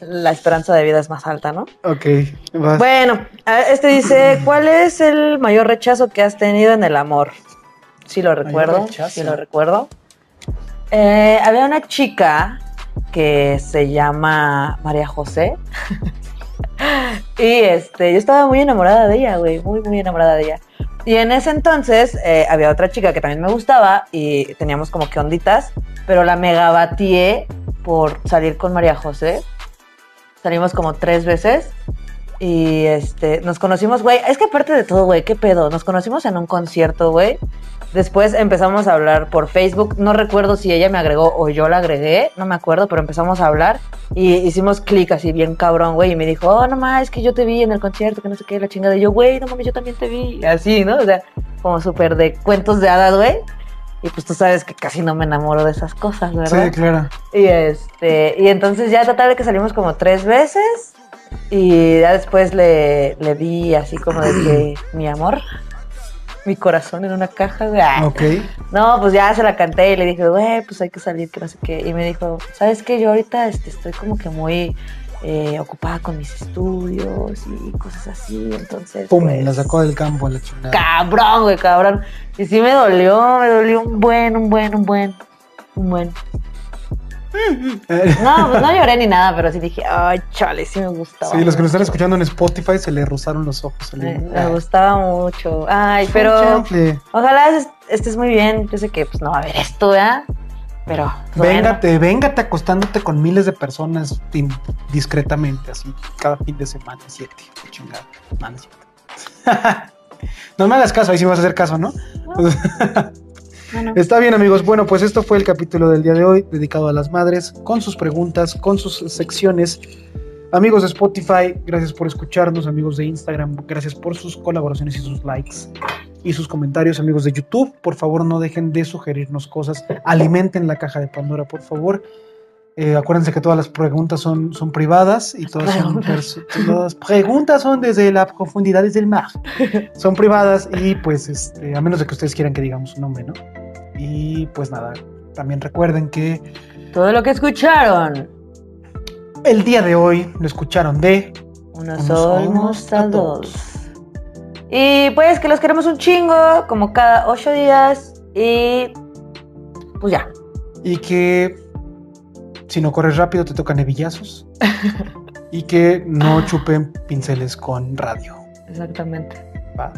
la esperanza de vida es más alta, ¿no? Ok, vas. Bueno, a- este dice, ¿cuál es el mayor rechazo que has tenido en el amor? Sí lo recuerdo, sí lo recuerdo. Eh, había una chica que se llama María José. y este, yo estaba muy enamorada de ella, güey, muy, muy enamorada de ella. Y en ese entonces eh, había otra chica que también me gustaba y teníamos como que onditas, pero la mega batié por salir con María José. Salimos como tres veces y este, nos conocimos, güey. Es que aparte de todo, güey, qué pedo. Nos conocimos en un concierto, güey. Después empezamos a hablar por Facebook. No recuerdo si ella me agregó o yo la agregué. No me acuerdo, pero empezamos a hablar y hicimos clic así bien cabrón, güey. Y me dijo, oh, no más, es que yo te vi en el concierto, que no sé qué, la chingada. Y yo, güey, no mames, yo también te vi. Así, ¿no? O sea, como súper de cuentos de hadas, güey. Y pues tú sabes que casi no me enamoro de esas cosas, ¿verdad? Sí, claro. Y este, y entonces ya total que salimos como tres veces. Y ya después le, le di así como de que mi amor, mi corazón en una caja, güey. Ah. Ok. No, pues ya se la canté y le dije, güey, pues hay que salir, que no sé qué. Y me dijo, ¿sabes qué? Yo ahorita este, estoy como que muy eh, ocupada con mis estudios y cosas así. Entonces. Pum, pues, la sacó del campo la chingada. Cabrón, güey, cabrón. Y sí me dolió, me dolió un buen, un buen, un buen, un buen. No, pues no lloré ni nada, pero sí dije, ay, chale, sí me gustaba. Sí, los que nos están escuchando en Spotify se le rozaron los ojos. se le- Me, gustaba mucho. Ay, pero ojalá es- estés muy bien. Yo sé que pues no va a haber esto, ¿verdad? Pero pues, bueno. Véngate, véngate acostándote con miles de personas discretamente, así, cada fin de semana, siete. chingada. No, no. No me hagas caso, ahí sí me vas a hacer caso, ¿no? Bueno, Está bien, amigos. Bueno, pues esto fue el capítulo del día de hoy, dedicado a las madres, con sus preguntas, con sus secciones. Amigos de Spotify, gracias por escucharnos. Amigos de Instagram, gracias por sus colaboraciones y sus likes y sus comentarios. Amigos de YouTube, por favor, no dejen de sugerirnos cosas. Alimenten la caja de Pandora, por favor. Eh, acuérdense que todas las preguntas son, son privadas y todas son perso- las preguntas son desde las profundidades del mar. Son privadas y pues este, a menos de que ustedes quieran que digamos su nombre, ¿no? Y pues nada, también recuerden que todo lo que escucharon. el día de hoy lo escucharon de Unos Unos a adults. Y pues que los queremos un chingo, como cada ocho días. Y pues ya. y que si no corres rápido te tocan hebillazos y que no chupen pinceles con radio. Exactamente. ¿va?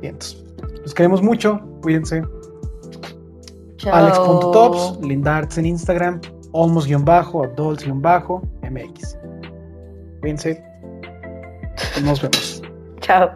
Vientos. Los queremos mucho, cuídense. Alex.tops, Lindarts en Instagram, almost-adults-mx. Cuídense. Nos vemos. Chao.